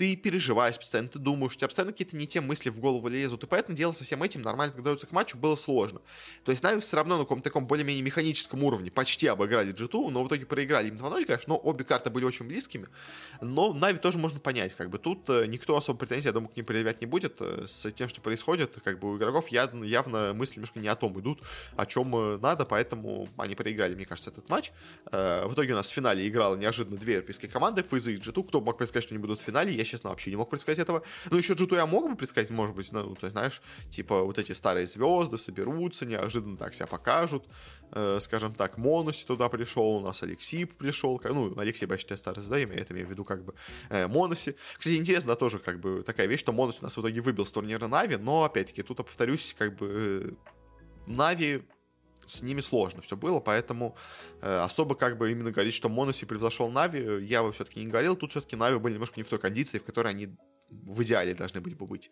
ты переживаешь постоянно, ты думаешь, у тебя постоянно какие-то не те мысли в голову лезут, и поэтому дело со всем этим нормально подготовиться к матчу было сложно. То есть Нави все равно на каком-то таком более-менее механическом уровне почти обыграли G2, но в итоге проиграли им 2-0, конечно, но обе карты были очень близкими, но Нави тоже можно понять, как бы тут э, никто особо претензий, я думаю, к ним предъявлять не будет э, с тем, что происходит, как бы у игроков явно, явно мысли немножко не о том идут, о чем э, надо, поэтому они проиграли, мне кажется, этот матч. В итоге у нас в финале играла неожиданно две европейские команды, FaZe и G2, кто мог предсказать, что они будут в финале, я, честно, вообще не мог предсказать этого. Ну, еще Джиту я мог бы предсказать, может быть, ну, то есть, знаешь, типа вот эти старые звезды соберутся, неожиданно так себя покажут. Э, скажем так, Монуси туда пришел, у нас Алексей пришел, ну, Алексей почти старый да, я имею в виду как бы э, Монуси. Кстати, интересно, тоже как бы такая вещь, что Монуси у нас в итоге выбил с турнира Нави, но, опять-таки, тут, повторюсь, как бы э, Нави с ними сложно все было, поэтому э, особо как бы именно говорить, что Монеси превзошел Нави, я бы все-таки не говорил. Тут все-таки Нави были немножко не в той кондиции, в которой они в идеале должны были бы быть.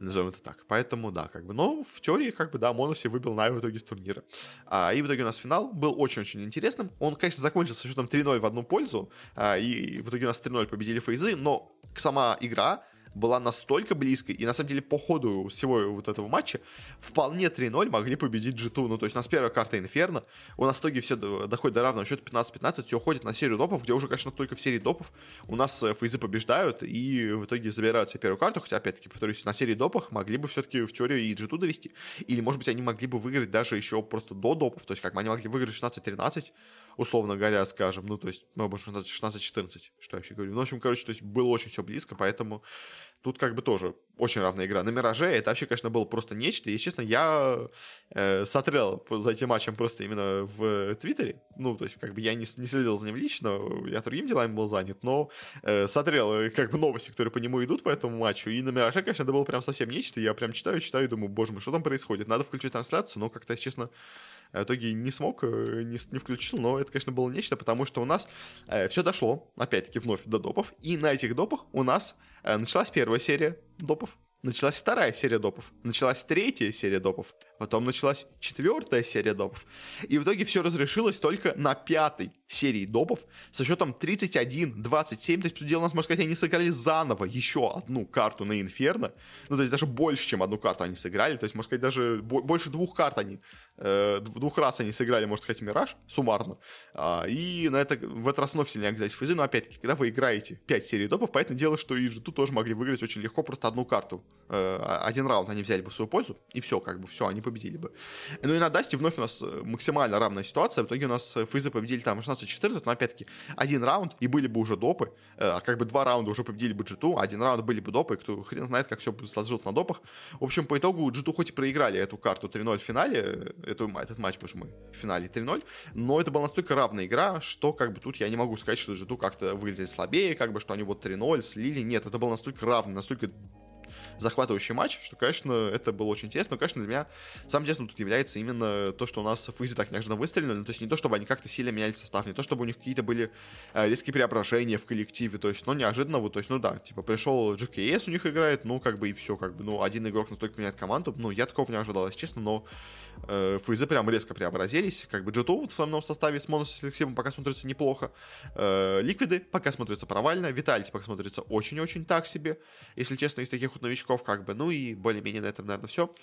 Назовем это так. Поэтому, да, как бы, но в теории, как бы, да, Монеси выбил Нави в итоге с турнира. А, и в итоге у нас финал был очень-очень интересным. Он, конечно, закончился счетом 3-0 в одну пользу, а, и в итоге у нас 3-0 победили Фейзы, но сама игра была настолько близкой, и на самом деле по ходу всего вот этого матча вполне 3-0 могли победить G2. Ну, то есть у нас первая карта Инферно, у нас в итоге все доходит до равного счета 15-15, все уходит на серию допов, где уже, конечно, только в серии допов у нас э, фейзы побеждают, и в итоге забирают себе первую карту, хотя, опять-таки, повторюсь, на серии допов могли бы все-таки в теории и G2 довести, или, может быть, они могли бы выиграть даже еще просто до допов, то есть как бы они могли выиграть 16-13, условно говоря, скажем, ну, то есть, ну, 16-14, что я вообще говорю. Ну, в общем, короче, то есть было очень все близко, поэтому тут как бы тоже очень равная игра. На Мираже это вообще, конечно, было просто нечто. И, честно, я э, смотрел за этим матчем просто именно в Твиттере. Ну, то есть, как бы я не, не следил за ним лично, я другими делами был занят, но э, смотрел э, как бы новости, которые по нему идут по этому матчу. И на Мираже, конечно, это было прям совсем нечто. Я прям читаю, читаю и думаю, боже мой, что там происходит? Надо включить трансляцию, но как-то, честно, в итоге не смог, э, не, не включил, но это, конечно, было нечто, потому что у нас э, все дошло, опять-таки, вновь до допов, и на этих допах у нас началась первая серия допов, началась вторая серия допов, началась третья серия допов, потом началась четвертая серия допов. И в итоге все разрешилось только на пятой серии допов со счетом 31-27. То есть, по делу, у нас, можно сказать, они сыграли заново еще одну карту на Инферно. Ну, то есть, даже больше, чем одну карту они сыграли. То есть, можно сказать, даже больше двух карт они Э, двух раз они сыграли, можно сказать, Мираж суммарно. А, и на это, в этот раз вновь сильнее взять фейзы. Но опять-таки, когда вы играете 5 серий допов, поэтому дело, что и тут тоже могли выиграть очень легко просто одну карту. Э, один раунд они взяли бы в свою пользу, и все, как бы, все, они победили бы. Ну и на Дасте вновь у нас э, максимально равная ситуация. В итоге у нас фейзы победили там 16-14, но опять-таки один раунд, и были бы уже допы. А как бы два раунда уже победили бы G2, один раунд были бы допы, кто хрен знает, как все сложилось на допах. В общем, по итогу G2 хоть и проиграли эту карту 3-0 в финале, эту, этот матч, потому что в финале 3-0, но это была настолько равная игра, что как бы тут я не могу сказать, что G2 как-то выглядели слабее, как бы, что они вот 3-0 слили, нет, это было настолько равно, настолько захватывающий матч, что, конечно, это было очень интересно. Но, конечно, для меня самым интересным тут является именно то, что у нас Фейзи так неожиданно выстрелили. Ну, то есть не то, чтобы они как-то сильно меняли состав, не то, чтобы у них какие-то были э, резкие преображения в коллективе, то есть, но неожиданно, вот, то есть, ну да, типа, пришел GKS у них играет, ну, как бы и все, как бы, ну, один игрок настолько меняет команду, ну, я такого не ожидал, если честно, но э, Фейзы прям резко преобразились, как бы G2 в основном составе с Монеси, с Алексибом пока смотрится неплохо, э, Ликвиды пока смотрятся провально, Виталити пока смотрится очень-очень так себе, если честно, из таких вот новичков, как бы, ну и более-менее на этом, наверное, все.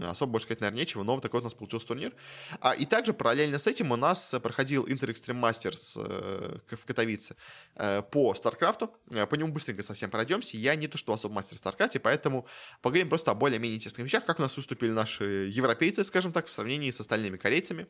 Особо больше сказать, наверное, нечего, но вот такой вот у нас получился турнир. А, и также параллельно с этим у нас проходил Intel Extreme Masters э, в Катовице э, по Старкрафту. Э, по нему быстренько совсем пройдемся. Я не то, что особо мастер в Старкрафте, поэтому поговорим просто о более-менее интересных вещах, как у нас выступили наши европейцы, скажем так, в сравнении с остальными корейцами.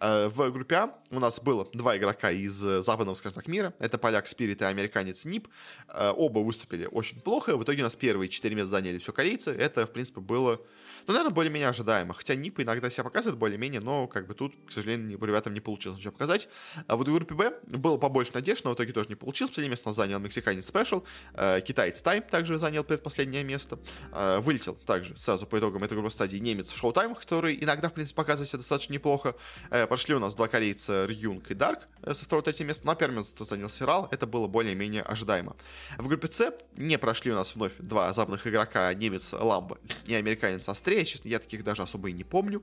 Э, в группе А у нас было два игрока из западного, скажем так, мира. Это поляк Спирит и американец Нип. Э, оба выступили очень плохо. В итоге у нас первые четыре места заняли все корейцы. Это, в принципе, было Ну, наверное, более-менее ожидаемо. Хотя НИП иногда себя показывает более-менее, но как бы тут, к сожалению, ребятам не получилось ничего показать. А вот в группе Б было побольше надежд, но в итоге тоже не получилось. Последнее место занял мексиканец Special. Э, китаец Тайм также занял предпоследнее место. Э, вылетел также сразу по итогам этой группы стадии немец Шоутайм, который иногда, в принципе, показывает себя достаточно неплохо. Э, прошли у нас два корейца Рьюнг и Дарк со второго третьего места. Ну, а первое место занял Сирал. Это было более-менее ожидаемо. В группе С не прошли у нас вновь два западных игрока, немец Ламбо и американец Острее. Честно, я таких даже особо и не помню.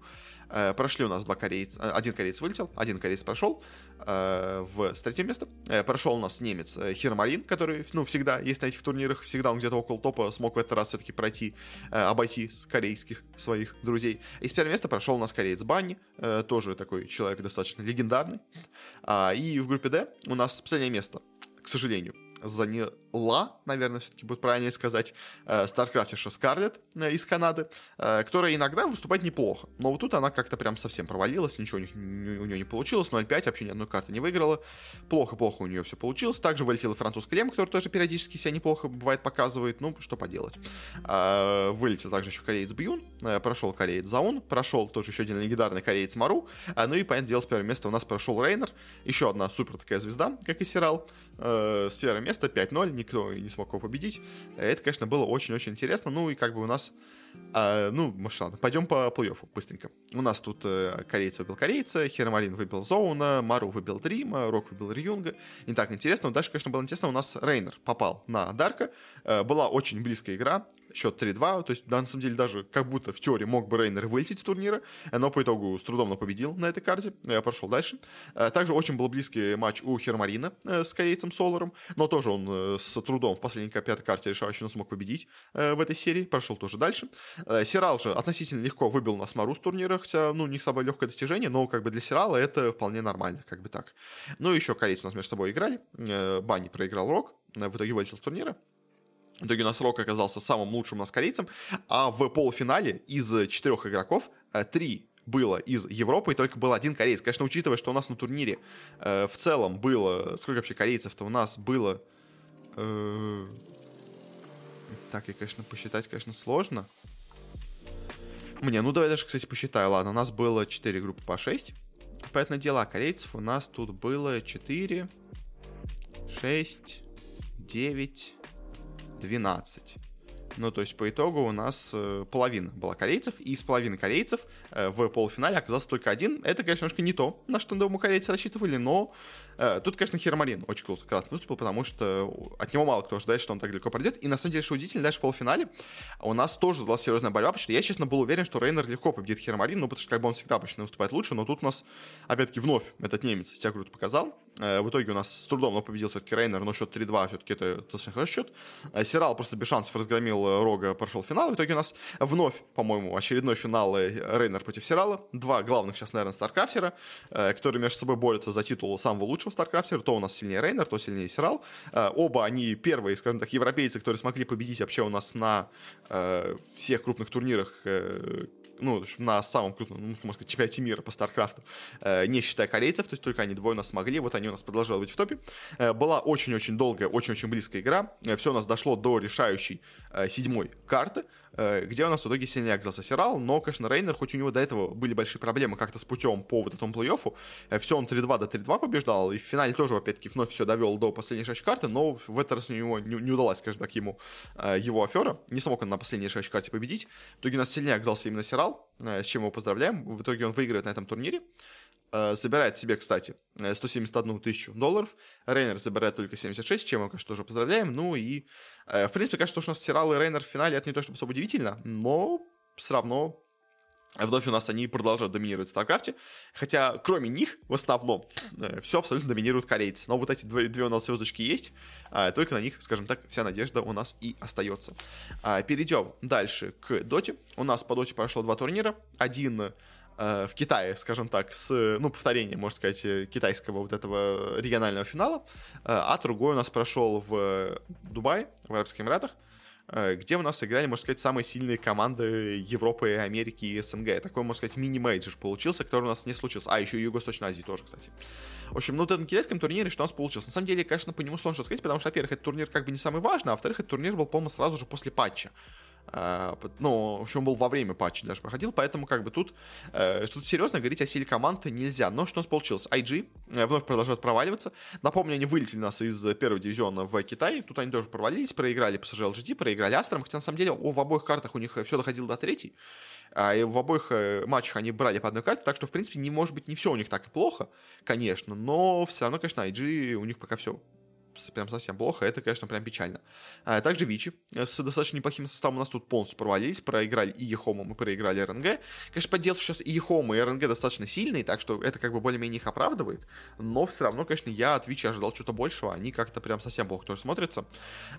Э, прошли у нас два корейца, э, один кореец вылетел, один кореец прошел э, в с третьего места. Прошел у нас немец Хирмарин, который, ну, всегда есть на этих турнирах, всегда он где-то около топа смог в этот раз все-таки пройти, обойти с корейских своих друзей. И с первого места прошел у нас кореец Банни, тоже такой человек достаточно легендарный. А, и в группе D у нас последнее место, к сожалению, заняла, наверное, все-таки будет правильнее сказать, э, StarCraftерша Скарлет э, из Канады, э, которая иногда выступает неплохо. Но вот тут она как-то прям совсем провалилась, ничего у, них, у нее не получилось, 0-5, вообще ни одной карты не выиграла. Плохо-плохо у нее все получилось. Также вылетела французская Лем, который тоже периодически себя неплохо бывает показывает. Ну, что поделать. Вылетел также еще кореец Бьюн, прошел кореец Заун, прошел тоже еще один легендарный кореец Мару. Ну и, понятное дело, с первого места у нас прошел Рейнер, еще одна супер такая звезда, как и Сирал. С первого места 5-0, никто не смог его победить. Это, конечно, было очень-очень интересно. Ну и как бы у нас а, ну, может, ладно, пойдем по плей-оффу быстренько. У нас тут э, корейец выбил корейца, Хермарин выбил Зоуна, Мару выбил Дрима, Рок выбил Рюнга. Не так интересно, но дальше, конечно, было интересно. У нас Рейнер попал на Дарка. Э, была очень близкая игра счет 3-2, то есть, на самом деле, даже как будто в теории мог бы Рейнер вылететь с турнира, но по итогу с трудом победил на этой карте, я прошел дальше. Э, также очень был близкий матч у Хермарина э, с корейцем Соларом, но тоже он э, с трудом в последней пятой карте решающей, но смог победить в этой серии, прошел тоже дальше. Сирал же относительно легко выбил нас Мару с турнира, хотя, ну, не самое легкое достижение, но как бы для Сирала это вполне нормально, как бы так. Ну, еще корейцы у нас между собой играли, Банни проиграл Рок, в итоге вылетел с турнира. В итоге у нас Рок оказался самым лучшим у нас корейцем, а в полуфинале из четырех игроков э, три было из Европы, и только был один кореец. Конечно, учитывая, что у нас на турнире э, в целом было... Сколько вообще корейцев-то у нас было? Э, так, и, конечно, посчитать, конечно, сложно. Мне, ну давай даже, кстати, посчитаю. Ладно, у нас было 4 группы по 6. Поэтому дело, корейцев у нас тут было 4, 6, 9, 12. Ну, то есть по итогу у нас э, половина была корейцев, и из половины корейцев э, в полуфинале оказался только один. Это, конечно, немножко не то, на что, думаю, корейцы рассчитывали, но Э, тут, конечно, Хермарин очень круто как выступил, потому что от него мало кто ожидает, что он так далеко пройдет. И на самом деле, что удивительно, дальше в полуфинале у нас тоже была серьезная борьба, потому что я, честно, был уверен, что Рейнер легко победит Хермарин, ну, потому что как бы он всегда обычно выступает лучше, но тут у нас, опять-таки, вновь этот немец себя круто показал. Э, в итоге у нас с трудом но победил все-таки Рейнер, но счет 3-2 все-таки это достаточно хороший счет. Э, Сирал просто без шансов разгромил Рога, прошел финал. В итоге у нас вновь, по-моему, очередной финал Рейнер против Сирала. Два главных сейчас, наверное, старкрафтера, которые между собой борются за титул самого лучшего старкрафтера. То нас сильнее Рейнер, то сильнее Сирал. Э, оба они первые, скажем так, европейцы, которые смогли победить вообще у нас на э, всех крупных турнирах э, ну, на самом крупном, ну, можно сказать, чемпионате мира по Старкрафту, э, не считая корейцев, то есть только они двое у нас смогли, вот они у нас продолжали быть в топе. Э, была очень-очень долгая, очень-очень близкая игра, э, все у нас дошло до решающей э, седьмой карты, где у нас в итоге сильнее оказался Сирал, но, конечно, Рейнер, хоть у него до этого были большие проблемы как-то с путем по вот этому плей-оффу, э, все он 3-2 до 3-2 побеждал, и в финале тоже, опять-таки, вновь все довел до последней шесть карты, но в этот раз у него не, не удалась, скажем так, ему э, его афера, не смог он на последней шесть карте победить, в итоге у нас сильнее оказался именно Serral, с чем его поздравляем, в итоге он выиграет на этом турнире, забирает себе, кстати, 171 тысячу долларов. Рейнер забирает только 76, чем мы, конечно, тоже поздравляем. Ну и Э, в принципе, кажется, что у нас Serral и Рейнер в финале, это не то чтобы особо удивительно, но все равно Вновь у нас они продолжают доминировать в Старкрафте, хотя кроме них в основном э, все абсолютно доминируют корейцы. Но вот эти две, две у нас звездочки есть, э, только на них, скажем так, вся надежда у нас и остается. Э, перейдем дальше к Доте. У нас по Доте прошло два турнира. Один Э, в Китае, скажем так, с, ну, повторением, можно сказать, э, китайского вот этого регионального финала, э, а другой у нас прошел в Дубае, в Арабских Эмиратах, где у нас играли, можно сказать, самые сильные команды Европы, Америки и СНГ. Такой, можно сказать, мини-мейджор получился, который у нас не случился. А, еще Юго-Восточной Азии тоже, кстати. В общем, ну, вот этом китайском турнире что у нас получилось? На самом деле, конечно, по нему сложно сказать, потому что, во-первых, этот турнир как бы не самый важный, а во-вторых, этот турнир был, по-моему, сразу же после патча. Uh, ну, в общем, был во время патча даже проходил, поэтому как бы тут uh, что-то серьезно говорить о силе команды нельзя. Но что у нас получилось? IG uh, вновь продолжают проваливаться. Напомню, они вылетели нас из первого дивизиона в Китае, тут они тоже провалились, проиграли PSG LGD, проиграли Астром, хотя на самом деле в обоих картах у них все доходило до третьей. А в обоих э, матчах они брали по одной карте, так что, в принципе, не может быть не все у них так и плохо, конечно, но все равно, конечно, IG у них пока все прям совсем плохо, это, конечно, прям печально. А также Vici с достаточно неплохим составом у нас тут полностью провалились, проиграли и EHOME, и проиграли RNG. Конечно, понятное дело, сейчас и EHOME, и RNG достаточно сильные, так что это как бы более-менее их оправдывает, но все равно, конечно, я от Vici ожидал что-то большего, они как-то прям совсем плохо тоже смотрятся.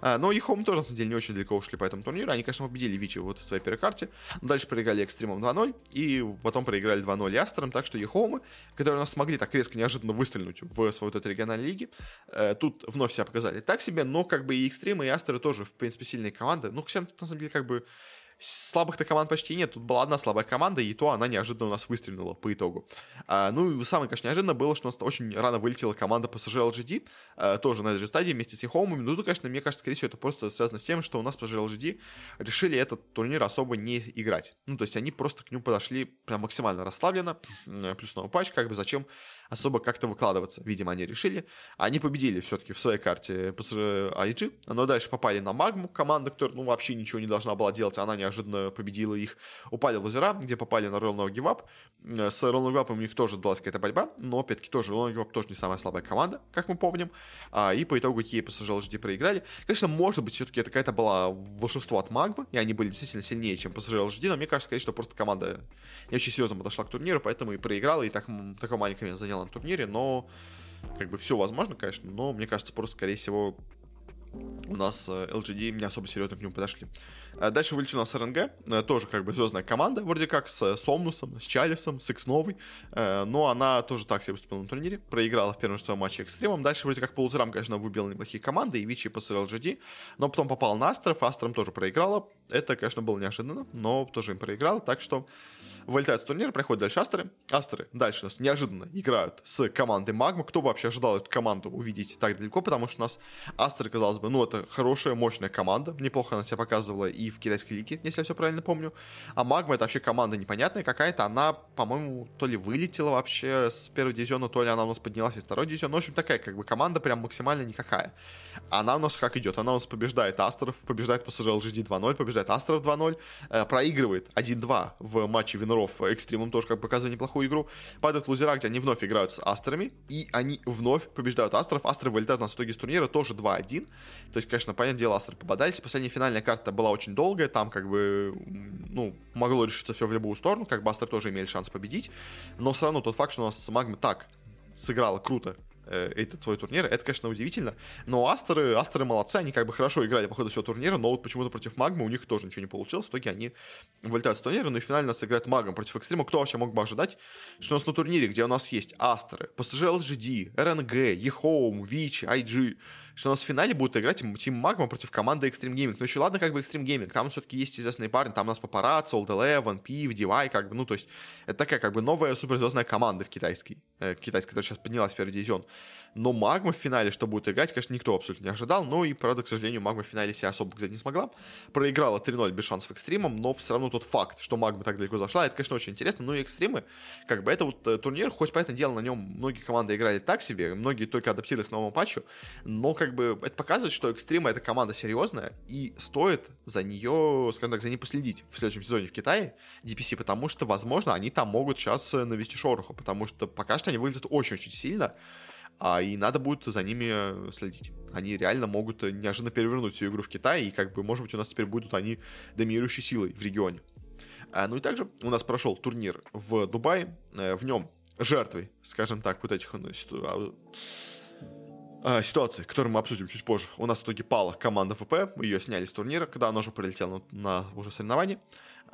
А, но EHOME тоже, на самом деле, не очень далеко ушли по этому турниру, они, конечно, победили Vici вот в своей первой карте, но дальше проиграли Экстримом 2-0, и потом проиграли 2-0 Астером, так что Ехомы, которые у нас смогли так резко, неожиданно выстрельнуть в свою вот эту региональную лиги, э, тут вновь себя показали так себе, но как бы и Экстримы, и Астеры тоже, в принципе, сильные команды. Ну, Ксен тут, на самом деле, как бы слабых-то команд почти нет. Тут была одна слабая команда, и то она неожиданно у нас выстрелила по итогу. А, ну и самое, конечно, неожиданно было, что у нас очень рано вылетела команда PSG LGD, а, тоже на этой же стадии вместе с Ихомами. Ну, тут, конечно, мне кажется, скорее всего, это просто связано с тем, что у нас PSG LGD решили этот турнир особо не играть. Ну, то есть они просто к нему подошли прям максимально расслабленно, плюс новый патч, как бы зачем особо как-то выкладываться. Видимо, они решили. Они победили все-таки в своей карте IG, но дальше попали на Магму, команда, которая ну, вообще ничего не должна была делать, она неожиданно победила их. Упали в лазера, где попали на Royal No Give Up. С Royal No Give Up у них тоже далась какая-то борьба, но опять-таки тоже Royal No Give Up тоже не самая слабая команда, как мы помним. А, и по итогу ей PSG LGD проиграли. Конечно, может быть, все-таки это какая-то была волшебство от Магмы, и они были действительно сильнее, чем PSG LGD, но мне кажется, скорее, что просто команда не очень серьезно подошла к турниру, поэтому и проиграла, и так, такое маленькое место заняла на турнире, но как бы все возможно, конечно, но мне кажется, просто, скорее всего, у нас LGD э, не особо серьезно к нему подошли. Э, дальше вылетел у нас РНГ, э, тоже как бы звездная команда, вроде как с Сомнусом, с Чалисом, с X-Новой, но она тоже так себе выступила на турнире, проиграла в первом своем матче Экстримом, дальше вроде как по лузерам, конечно, выбила неплохие команды, и Вичи после LGD, но потом попал на Астров, Астром тоже проиграла, это, конечно, было неожиданно, но тоже им проиграла, так что вылетает с турнира, проходит дальше Астеры. Астеры дальше у нас неожиданно играют с командой Магма. Кто бы вообще ожидал эту команду увидеть так далеко, потому что у нас Астеры, казалось бы, ну, это хорошая, мощная команда. Неплохо она себя показывала и в китайской лиге, если я все правильно помню. А Магма это вообще команда непонятная какая-то. Она, по-моему, то ли вылетела вообще с первого дивизиона, то ли она у нас поднялась из второго дивизиона. Ну, в общем, такая как бы команда прям максимально никакая. Она у нас как идет? Она у нас побеждает Астеров, побеждает PSG LGD 2-0, побеждает Астеров 2-0, э, проигрывает 1-2 в матче Виноров Экстримом, тоже как показывает неплохую игру. Падают лузера, где они вновь играют с Астрами, и они вновь побеждают Астров. Астры вылетают на итоге с турнира тоже 2-1. То есть, конечно, понятное дело, Астры попадались. Последняя финальная карта была очень долгая, там как бы, ну, могло решиться все в любую сторону, как бы Астры тоже имели шанс победить. Но все равно тот факт, что у нас Магма так сыграла круто этот свой турнир, это, конечно, удивительно. Но Астеры, Астеры молодцы, они как бы хорошо играли по ходу всего турнира, но вот почему-то против Магмы у них тоже ничего не получилось. В итоге они вылетают с турнира, ну и финально нас играет Магом против Экстрима. Кто вообще мог бы ожидать, что у нас на турнире, где у нас есть Астеры, PSG LGD, RNG, eHome, Вичи, IG, что у нас в финале будут играть Тим Магма против команды Extreme Gaming. Ну еще ладно, как бы Extreme Gaming, там все-таки есть известные парни, там у нас Папарацци, Old Eleven, Пив, DY, как бы, ну то есть это такая как бы новая суперзвездная команда в китайской, э, китайской, которая сейчас поднялась в первый дивизион. Но Магма в финале, что будет играть, конечно, никто абсолютно не ожидал. Ну и, правда, к сожалению, Магма в финале себя особо показать не смогла. Проиграла 3-0 без шансов экстримом, но все равно тот факт, что Магма так далеко зашла, это, конечно, очень интересно. Ну и экстримы, как бы это вот э, турнир, хоть, понятное дело, на нем многие команды играли так себе, многие только адаптировались к новому патчу, но как бы это показывает, что экстрима это команда серьезная, и стоит за нее, скажем так, за ней последить в следующем сезоне в Китае, DPC, потому что, возможно, они там могут сейчас э, навести шороху, потому что пока что они выглядят очень-очень сильно, а, и надо будет за ними э, следить. Они реально могут э, неожиданно перевернуть всю игру в Китае, и как бы, может быть, у нас теперь будут они доминирующей силой в регионе. А, ну и также у нас прошел турнир в Дубае, э, в нем жертвой, скажем так, вот этих ну, ситу... а, ситуаций, которые мы обсудим чуть позже. У нас в итоге пала команда ФП, мы ее сняли с турнира, когда она уже прилетела на, на уже соревнования.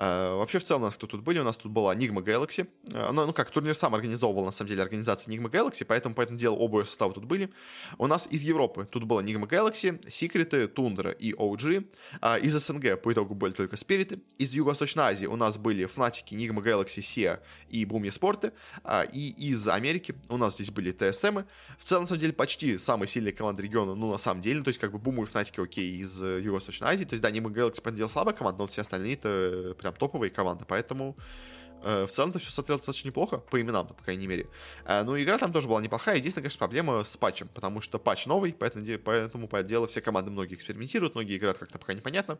Э, вообще, в целом, у нас кто тут были? У нас тут была Nigma Galaxy. Ну, ну, как, турнир сам организовывал, на самом деле, организация Nigma Galaxy, поэтому, по этому делу, оба состава тут были. У нас из Европы тут была Nigma Galaxy, Секреты, Тундра и OG. А из СНГ по итогу были только Спириты. Из Юго-Восточной Азии у нас были Фнатики, Nigma Galaxy, SEA и Буми Спорты. А, и из Америки у нас здесь были ТСМы. В целом, на самом деле, почти самые сильные команды региона, ну, на самом деле, то есть, как бы, Буму и Фнатики окей из Юго-Восточной Азии. То есть, да, Nigma Galaxy, по слабая команда, но все остальные это прям топовые команды, поэтому в целом-то все смотрелось достаточно неплохо, по именам, по крайней мере. Э, ну, игра там тоже была неплохая. Единственная, конечно, проблема с патчем, потому что патч новый, поэтому, поэтому по делу все команды многие экспериментируют, многие играют как-то пока непонятно.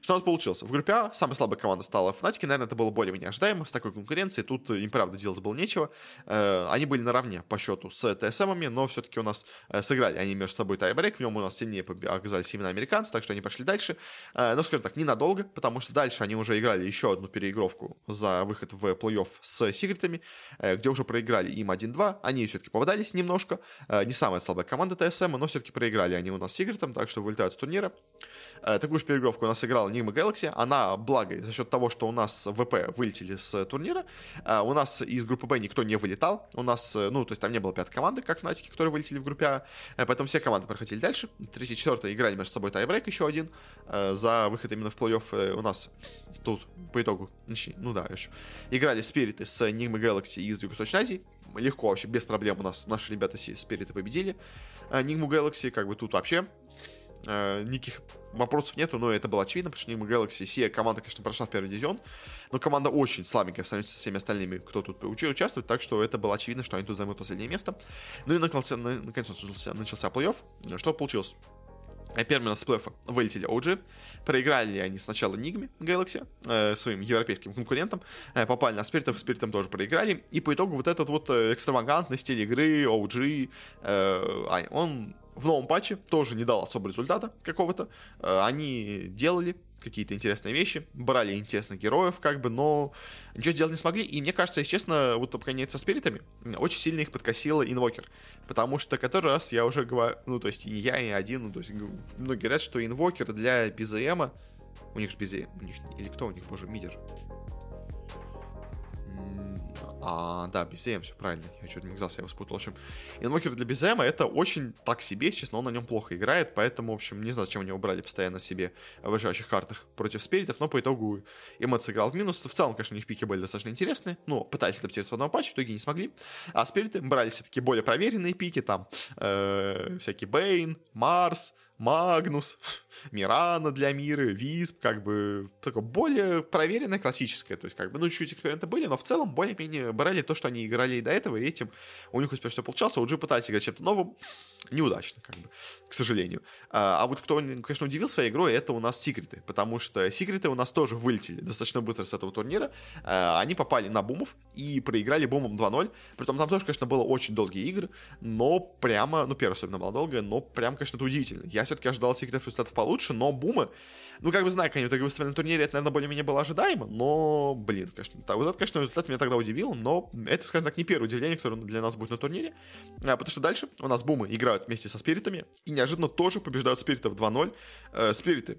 Что у нас получилось? В группе А самая слабая команда стала Fnatic, наверное, это было более-менее ожидаемо, с такой конкуренцией, тут им, правда, делать было нечего. Э, они были наравне по счету с ТСМами, но все-таки у нас сыграли они между собой тайбрейк, в нем у нас сильнее оказались именно американцы, так что они пошли дальше. Но, скажем так, ненадолго, потому что дальше они уже играли еще одну переигровку за выход в плей-офф с с секретами, э, где уже проиграли им 1-2. Они все-таки попадались немножко. Э, не самая слабая команда ТСМ, но все-таки проиграли они у нас с так что вылетают с турнира. Э, такую же переигровку у нас играла Nigma Galaxy. Она, благо, за счет того, что у нас ВП вылетели с турнира, у нас из группы Б никто не вылетал. У нас, ну, то есть там не было пятой команды, как в Натике, которые вылетели в группе А. Поэтому все команды проходили дальше. Третий, четвертый играли между собой тайбрейк еще один за выход именно в плей-офф. У нас тут по итогу, ну да, еще играли спириты с Nigma Galaxy из Юго-Восточной Азии. Легко вообще, без проблем у нас наши ребята спириты победили. Nigma Galaxy, как бы тут вообще э, никаких вопросов нету, но это было очевидно, потому что Nigma Galaxy, все команда, конечно, прошла в первый дивизион, но команда очень слабенькая сравнении со всеми остальными, кто тут участвует, так что это было очевидно, что они тут займут последнее место. Ну и наконец, наконец начался, начался плей-офф. Что получилось? Первыми с плей вылетели OG. Проиграли они сначала Нигме Galaxy, э, своим европейским конкурентам. Э, попали на Спиритов, Спиритом тоже проиграли. И по итогу вот этот вот э, экстравагантный стиль игры OG, э, он в новом патче тоже не дал особого результата какого-то. Э, они делали какие-то интересные вещи, брали интересных героев, как бы, но ничего сделать не смогли. И мне кажется, если честно, вот конец со спиритами очень сильно их подкосила инвокер. Потому что который раз я уже говорю, ну, то есть и не я, и один, ну, то есть многие говорят, что инвокер для BZM, у них же BZM, у них, или кто у них, боже, мидер, а, да, BZM, все правильно. Я чуть не я его спутал. В общем, инвокер для BZM это очень так себе, честно, он на нем плохо играет, поэтому, в общем, не знаю, зачем они его брали постоянно себе в выживающих картах против спиритов, но по итогу Эмот сыграл в минус. В целом, конечно, у них пики были достаточно интересные, но пытались адаптироваться в одном патче, в итоге не смогли. А спириты брали все-таки более проверенные пики, там э, всякий Бейн, Марс, Магнус, Мирана для мира, Висп, как бы такое более проверенное, классическое. То есть, как бы, ну, чуть-чуть эксперименты были, но в целом более-менее брали то, что они играли и до этого, и этим у них успешно все получалось. Уже пытались играть чем-то новым, неудачно, как бы, к сожалению. А, а вот кто, конечно, удивил своей игрой, это у нас секреты, потому что секреты у нас тоже вылетели достаточно быстро с этого турнира. А, они попали на бумов и проиграли бумом 2-0. Притом там тоже, конечно, было очень долгие игры, но прямо, ну, первая особенно была долгая, но прям, конечно, это удивительно. Я все-таки ожидал секретов результатов получше, но бумы, ну, как бы знаю, как они выступили на турнире, это, наверное, более-менее было ожидаемо, но, блин, конечно, так, вот этот, конечно, результат меня тогда удивил, но это, скажем так, не первое удивление, которое для нас будет на турнире, а, потому что дальше у нас бумы играют вместе со спиритами и неожиданно тоже побеждают спиритов 2-0. Э, спириты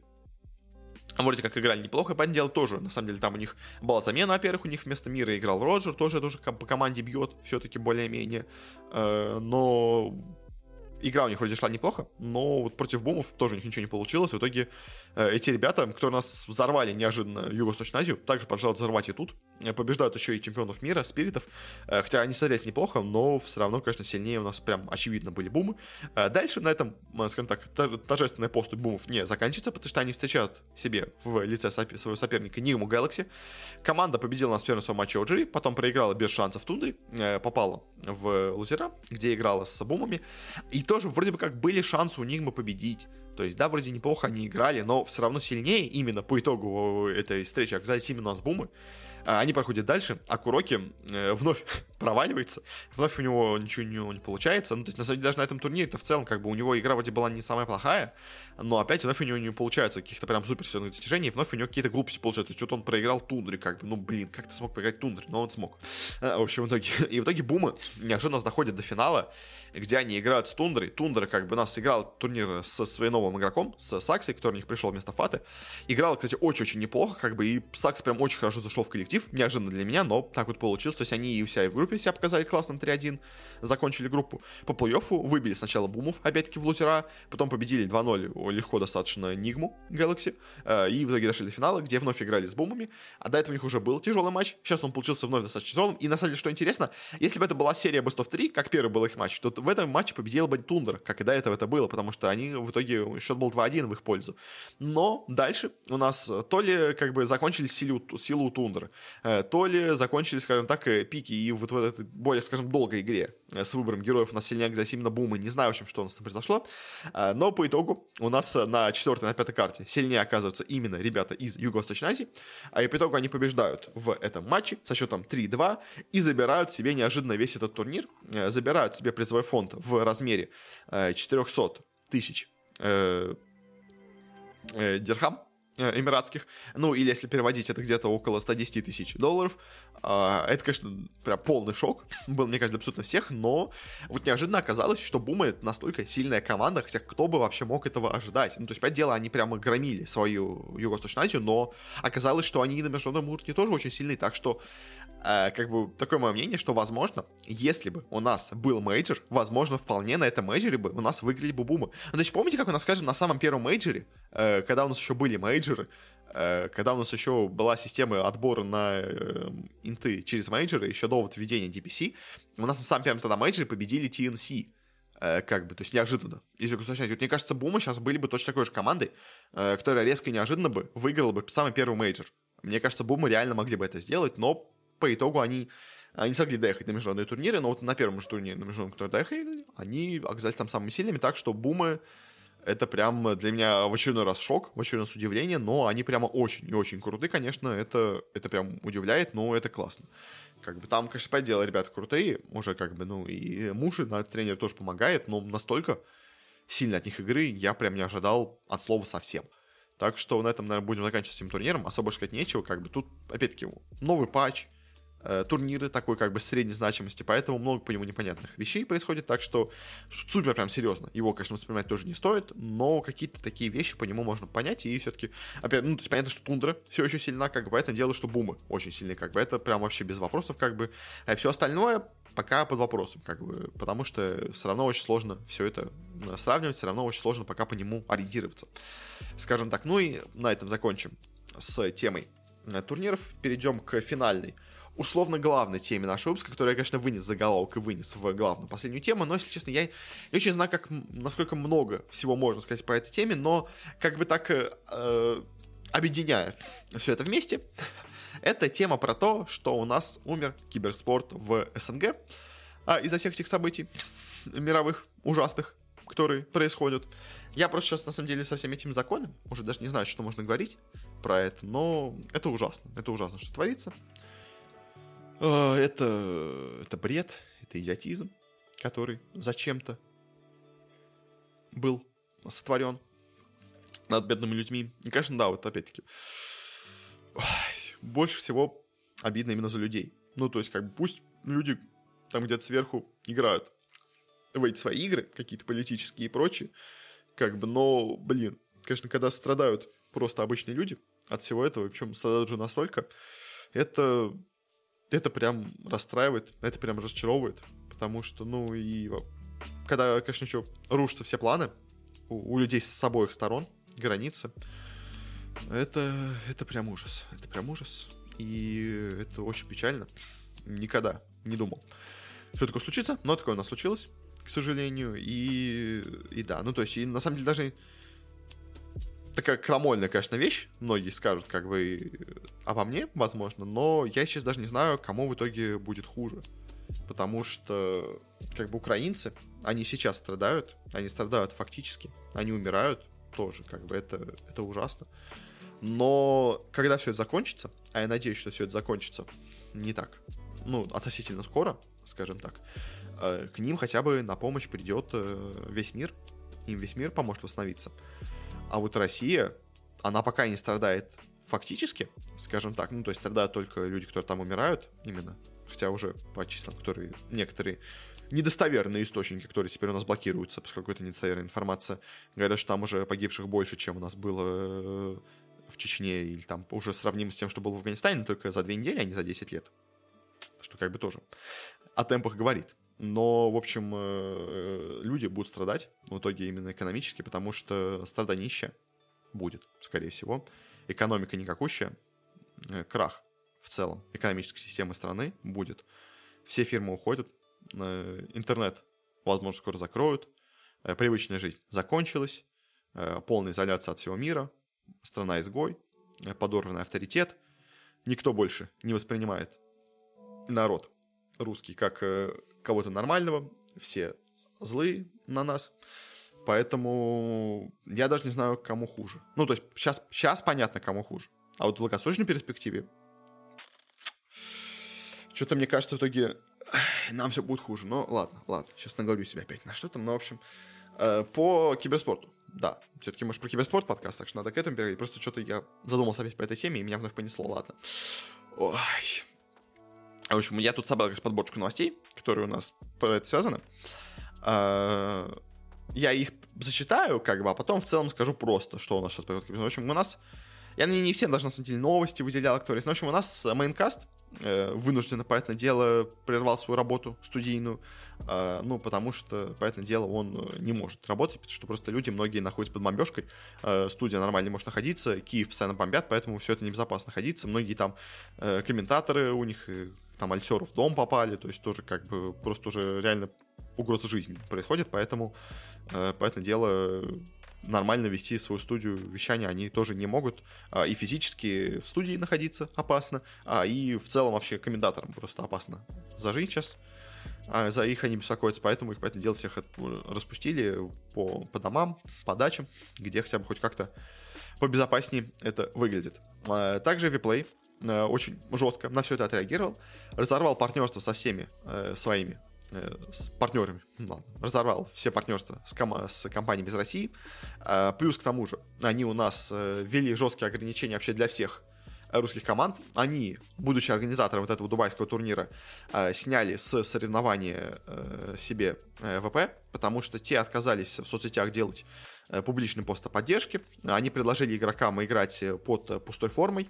Вроде как играли неплохо, понятное дело, тоже, на самом деле, там у них была замена, во-первых, у них вместо Мира играл Роджер, тоже, тоже по команде бьет, все-таки более-менее, э, но игра у них вроде шла неплохо, но вот против бумов тоже у них ничего не получилось. В итоге эти ребята, которые нас взорвали неожиданно Юго-Восточную Азию, также продолжают взорвать и тут. Э, побеждают еще и чемпионов мира, спиритов. Э, хотя они смотрелись неплохо, но все равно, конечно, сильнее у нас прям очевидно были бумы. Э, дальше на этом, э, скажем так, торжественная поступь бумов не заканчивается, потому что они встречают себе в лице своего соперника Нигму Galaxy. Команда победила нас в первом своем матче OG, потом проиграла без шансов в тундре, э, попала в лузера, где играла с бумами. И то тоже вроде бы как были шансы у Нигмы победить. То есть, да, вроде неплохо они играли, но все равно сильнее именно по итогу этой встречи оказались именно у нас бумы. А, они проходят дальше, а Куроки э, вновь проваливается, вновь у него ничего не, не получается. Ну, то есть, на самом деле, даже на этом турнире-то в целом, как бы, у него игра вроде была не самая плохая, но опять вновь у него не получается каких-то прям супер достижений, вновь у него какие-то глупости получаются. То есть, вот он проиграл Тундре, как бы, ну, блин, как ты смог проиграть Тундре? Но он смог. А, в общем, в итоге, и в итоге Бумы неожиданно доходят до финала, где они играют с Тундрой. Тундра как бы нас играл турнир со своим новым игроком, с Саксой, который у них пришел вместо Фаты. Играл, кстати, очень-очень неплохо, как бы, и Сакс прям очень хорошо зашел в коллектив, неожиданно для меня, но так вот получилось. То есть они и у себя и в группе себя показали классно 3-1, закончили группу. По плей-оффу выбили сначала Бумов, опять-таки в лузера, потом победили 2-0 легко достаточно Нигму Galaxy, э, и в итоге дошли до финала, где вновь играли с Бумами, а до этого у них уже был тяжелый матч, сейчас он получился вновь достаточно тяжелым, и на самом деле, что интересно, если бы это была серия Best of 3, как первый был их матч, то в этом матче победила бы Тундра, как и до этого это было, потому что они в итоге, счет был 2-1 в их пользу. Но дальше у нас то ли как бы закончились силу, силу Тундры, э, то ли закончились, скажем так, э, пики и вот в этой более, скажем, долгой игре э, с выбором героев у нас сильнее оказались именно бумы. Не знаю, в общем, что у нас там произошло. Но по итогу у нас на четвертой, на пятой карте сильнее оказываются именно ребята из Юго-Восточной Азии. А и по итогу они побеждают в этом матче со счетом 3-2 и забирают себе неожиданно весь этот турнир. Забирают себе призовой фонд в размере 400 тысяч дирхам Э, эмиратских. Ну, или если переводить, это где-то около 110 тысяч долларов. А, это, конечно, прям полный шок. Был, мне кажется, абсолютно всех, но вот неожиданно оказалось, что Бума это настолько сильная команда, хотя кто бы вообще мог этого ожидать. Ну, то есть, понятное дело, они прямо громили свою Юго-Восточную Азию, но оказалось, что они на международном уровне тоже очень сильные, так что э, как бы такое мое мнение, что, возможно, если бы у нас был мейджор, возможно, вполне на этом мейджоре бы у нас выиграли бы Бумы. Ну, то есть, помните, как у нас, скажем, на самом первом мейджоре, э, когда у нас еще были мейджоры, э, когда у нас еще была система отбора на э, инты через мейджоры, еще до вот введения DPC, у нас на самом первом тогда мейджоре победили TNC, как бы, то есть неожиданно. Если уточнять, вот мне кажется, Бума сейчас были бы точно такой же командой, которая резко и неожиданно бы выиграла бы самый первый мейджор. Мне кажется, Бумы реально могли бы это сделать, но по итогу они они смогли доехать на международные турниры, но вот на первом же турнире, на международном, который доехали, они оказались там самыми сильными, так что Бумы это прям для меня в очередной раз шок, в очередной раз удивление, но они прямо очень и очень крутые, конечно, это, это прям удивляет, но это классно. Как бы там, конечно, по дело ребята крутые, уже как бы, ну, и мужи, на тренер тоже помогает, но настолько сильно от них игры я прям не ожидал от слова совсем. Так что на этом, наверное, будем заканчивать этим турниром. Особо сказать нечего. Как бы тут, опять-таки, новый патч, турниры такой как бы средней значимости, поэтому много по нему непонятных вещей происходит, так что супер прям серьезно. Его, конечно, воспринимать тоже не стоит, но какие-то такие вещи по нему можно понять, и все-таки, опять, ну, то есть понятно, что Тундра все еще сильна, как бы, понятное дело, что Бумы очень сильны, как бы, это прям вообще без вопросов, как бы, а все остальное пока под вопросом, как бы, потому что все равно очень сложно все это э, сравнивать, все равно очень сложно пока по нему ориентироваться. Скажем так, ну и на этом закончим с темой э, турниров, перейдем к финальной условно главной теме нашего выпуска, которую я, конечно, вынес заголовок и вынес в главную последнюю тему, но, если честно, я не очень знаю, как, насколько много всего можно сказать по этой теме, но как бы так э, э объединяя все это вместе, это тема про то, что у нас умер киберспорт в СНГ а, из-за всех этих событий мировых, ужасных, которые происходят. Я просто сейчас, на самом деле, со всеми этими законами уже даже не знаю, что можно говорить про это, но это ужасно. Это ужасно, что творится. А, это, это бред, это идиотизм, который зачем-то был сотворен над бедными людьми. И, конечно, да, вот опять-таки, больше всего обидно именно за людей. Ну, то есть, как бы, пусть люди там где-то сверху играют в эти свои игры, какие-то политические и прочие, как бы, но, блин, конечно, когда страдают просто обычные люди от всего этого, причем страдают уже настолько, это это прям расстраивает, это прям разочаровывает, потому что, ну, и когда, конечно, еще рушатся все планы у, у людей с обоих сторон, границы, это, это прям ужас, это прям ужас, и это очень печально. Никогда не думал, что такое случится, но такое у нас случилось, к сожалению, и, и да, ну, то есть, и на самом деле даже такая крамольная, конечно, вещь. Многие скажут, как бы, обо мне, возможно, но я сейчас даже не знаю, кому в итоге будет хуже. Потому что, как бы, украинцы, они сейчас страдают, они страдают фактически, они умирают тоже, как бы, это, это ужасно. Но когда все это закончится, а я надеюсь, что все это закончится не так, ну, относительно скоро, скажем так, э, к ним хотя бы на помощь придет э, весь мир, им весь мир поможет восстановиться. А вот Россия, она пока не страдает фактически, скажем так, ну, то есть страдают только люди, которые там умирают именно, хотя уже по числам, которые некоторые недостоверные источники, которые теперь у нас блокируются, поскольку это недостоверная информация, говорят, что там уже погибших больше, чем у нас было э, в Чечне, или там уже сравнимо с тем, что было в Афганистане, только за две недели, а не за 10 лет. Что как бы тоже о темпах говорит. Но, в общем, э, люди будут страдать в итоге именно экономически, потому что страданище будет, скорее всего. Экономика никакущая, э, крах в целом экономической системы страны будет. Все фирмы уходят, э, интернет, возможно, скоро закроют, привычная жизнь закончилась, полная изоляция от всего мира, страна-изгой, подорванный авторитет, никто больше не воспринимает народ русский как э, кого-то нормального, все злые на нас, поэтому я даже не знаю, кому хуже. Ну, то есть сейчас, сейчас понятно, кому хуже. А вот в долгосрочной перспективе что-то, мне кажется, в итоге нам все будет хуже. Но ладно, ладно, сейчас наговорю себя опять на что там. Ну, в общем, э, по киберспорту. Да, все-таки, может, про киберспорт подкаст, так что надо к этому переходить. Просто что-то я задумался опять по этой теме, и меня вновь понесло, ладно. Ой. В общем, я тут собрал, конечно, подборочку новостей, которые у нас про это связаны. А, я их зачитаю, как бы, а потом в целом скажу просто, что у нас сейчас происходит. В общем, у нас... Я не все даже, на самом деле, новости выделял, которые. Но, в общем, у нас мейнкаст вынужденно, понятное дело, прервал свою работу студийную. А, ну, потому что, понятное дело, он э, не может работать, потому что просто люди, многие находятся под бомбежкой, э, студия нормально не может находиться, Киев постоянно бомбят, поэтому все это небезопасно находиться. Многие там э, комментаторы у них, там, альтеры в дом попали, то есть тоже как бы просто уже реально угроза жизни происходит, поэтому, понятное дело, нормально вести свою студию вещания они тоже не могут. А, и физически в студии находиться опасно, а и в целом вообще комментаторам просто опасно за жизнь сейчас а за их они беспокоятся, поэтому их, поэтому дело всех распустили по, по домам, по дачам, где хотя бы хоть как-то побезопаснее это выглядит. Также Виплей э, очень жестко на все это отреагировал, разорвал партнерство со всеми э, своими э, с партнерами, ну, разорвал все партнерства с, ком- с компаниями из России. А, плюс к тому же они у нас ввели жесткие ограничения вообще для всех русских команд. Они, будучи организатором вот этого дубайского турнира, э, сняли с соревнования э, себе э, ВП, потому что те отказались в соцсетях делать публичный пост о поддержке. Они предложили игрокам играть под пустой формой, Э,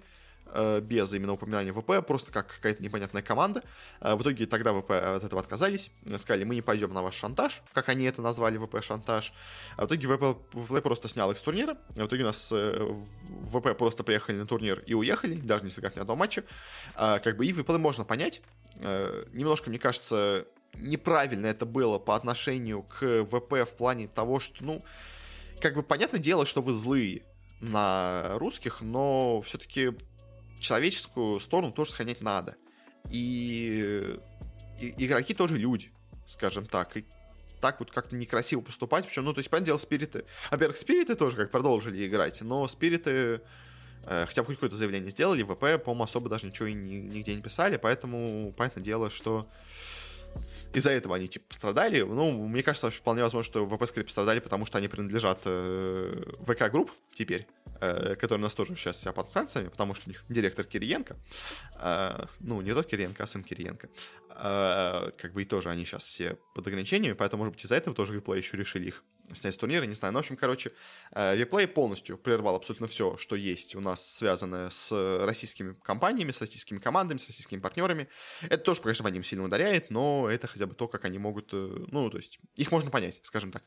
без именно упоминания ВП, просто как какая-то непонятная команда. Э, в итоге тогда ВП от этого отказались, сказали, мы не пойдем на ваш шантаж, как они это назвали, ВП шантаж. А в итоге ВП, ВП просто снял их с турнира, в итоге у нас э, ВП просто приехали на турнир и уехали, даже не сыграв ни одного матча. Как бы и ВП можно понять, немножко, мне кажется, неправильно это было по отношению к ВП в плане того, что, ну, как бы понятное дело, что вы злые на русских, но все-таки человеческую сторону тоже сохранять надо. И, и игроки тоже люди, скажем так. И так вот как-то некрасиво поступать. Причем, ну, то есть, понятное дело, спириты... Во-первых, спириты тоже как продолжили играть, но спириты э, хотя бы хоть какое-то заявление сделали, ВП, по-моему, особо даже ничего и ни, нигде не писали, поэтому, понятное дело, что из-за этого они, типа, пострадали. Ну, мне кажется, вполне возможно, что скорее пострадали, потому что они принадлежат э, ВК-групп теперь, э, которые у нас тоже сейчас себя под санкциями, потому что у них директор Кириенко. Э, ну, не тот Кириенко, а сын Кириенко. Э, как бы и тоже они сейчас все под ограничениями, поэтому, может быть, из-за этого тоже Виплей еще решили их снять с турнира, не знаю. Ну, в общем, короче, Виплей полностью прервал абсолютно все, что есть у нас связанное с российскими компаниями, с российскими командами, с российскими партнерами. Это тоже, конечно, по ним сильно ударяет, но это хотя бы то, как они могут, ну, то есть, их можно понять, скажем так.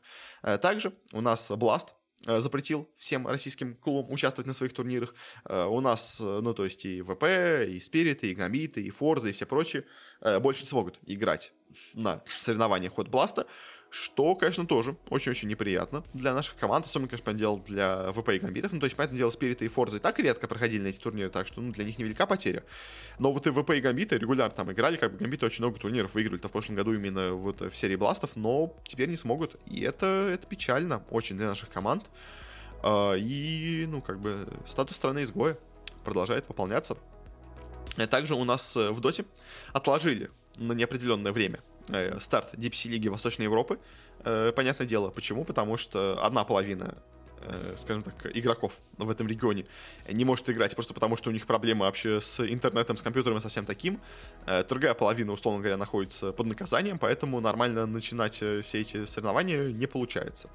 Также у нас Blast Э, запретил всем российским клубам участвовать на своих турнирах. Э, у нас, э, ну, то есть и ВП, и Спириты, и Гамбиты, и Форза, и все прочие больше не смогут играть на соревнованиях Хот Бласта, что, конечно, тоже очень-очень неприятно для наших команд, особенно, конечно, дело для ВП и Гамбитов. Ну, то есть, понятное дело, Спириты и Форзы и так редко проходили на эти турниры, так что, ну, для них невелика потеря. Но вот и ВП и Гамбиты регулярно там играли, как бы Гамбиты очень много турниров выиграли-то в прошлом году именно вот в серии Бластов, но теперь не смогут. И это, это печально очень для наших команд. А, и, ну, как бы, статус страны изгоя продолжает пополняться. Также у нас в Доте отложили на неопределенное время старт Deep Sea Лиги Восточной Европы. Понятное дело, почему? Потому что одна половина Э, скажем так, игроков в этом регионе не может играть просто потому, что у них проблемы вообще с интернетом, с компьютером и совсем таким. Э, другая половина, условно говоря, находится под наказанием, поэтому нормально начинать э, все эти соревнования не получается.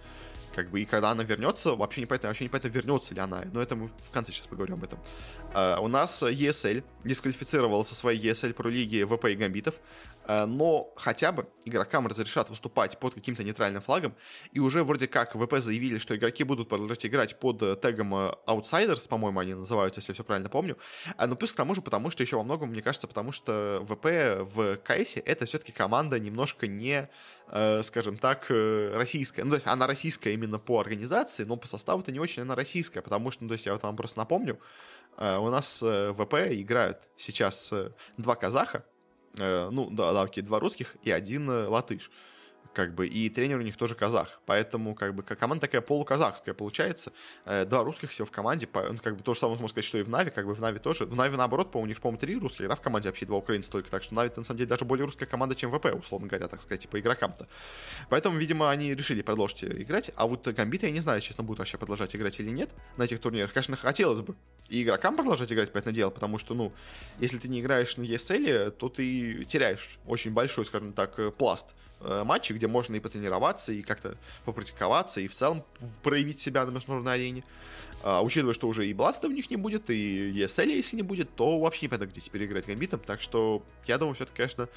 Как бы, и когда она вернется, вообще непонятно, вообще непонятно, вернется ли она. Но это мы в конце сейчас поговорим об этом. Uh, у нас ESL дисквалифицировал со своей ESL про лиги ВП и Гамбитов. Uh, но хотя бы игрокам разрешат выступать под каким-то нейтральным флагом. И уже вроде как ВП заявили, что игроки будут продолжать играть под тегом Outsiders, по-моему, они называются, если я все правильно помню. Но плюс к тому же, потому что еще во многом, мне кажется, потому что ВП в КСе это все-таки команда немножко не Э, скажем так, э, российская. Ну, то есть она российская именно по организации, но по составу это не очень она российская, потому что, ну, то есть я вот вам просто напомню, э, у нас в ВП играют сейчас два казаха, ну, да, да, окей, два русских и один латыш как бы, и тренер у них тоже казах, поэтому, как бы, команда такая полуказахская получается, э, два русских всего в команде, по, ну, как бы, то же самое можно сказать, что и в Нави, как бы, в Нави тоже, в Нави, наоборот, по у них, по-моему, три русских, да, в команде вообще два украинца только, так что Нави, на самом деле, даже более русская команда, чем ВП, условно говоря, так сказать, по игрокам-то, поэтому, видимо, они решили продолжить играть, а вот Гамбиты, я не знаю, честно, будут вообще продолжать играть или нет на этих турнирах, конечно, хотелось бы и игрокам продолжать играть, понятное дело, потому что, ну, если ты не играешь на ESL, то ты теряешь очень большой, скажем так, э, пласт Э, матчи, где можно и потренироваться, и как-то попрактиковаться, и в целом проявить себя на международной арене. А, учитывая, что уже и Бласта у них не будет, и ESL, если не будет, то вообще непонятно, где теперь играть Гамбитом. Так что я думаю, все-таки, конечно,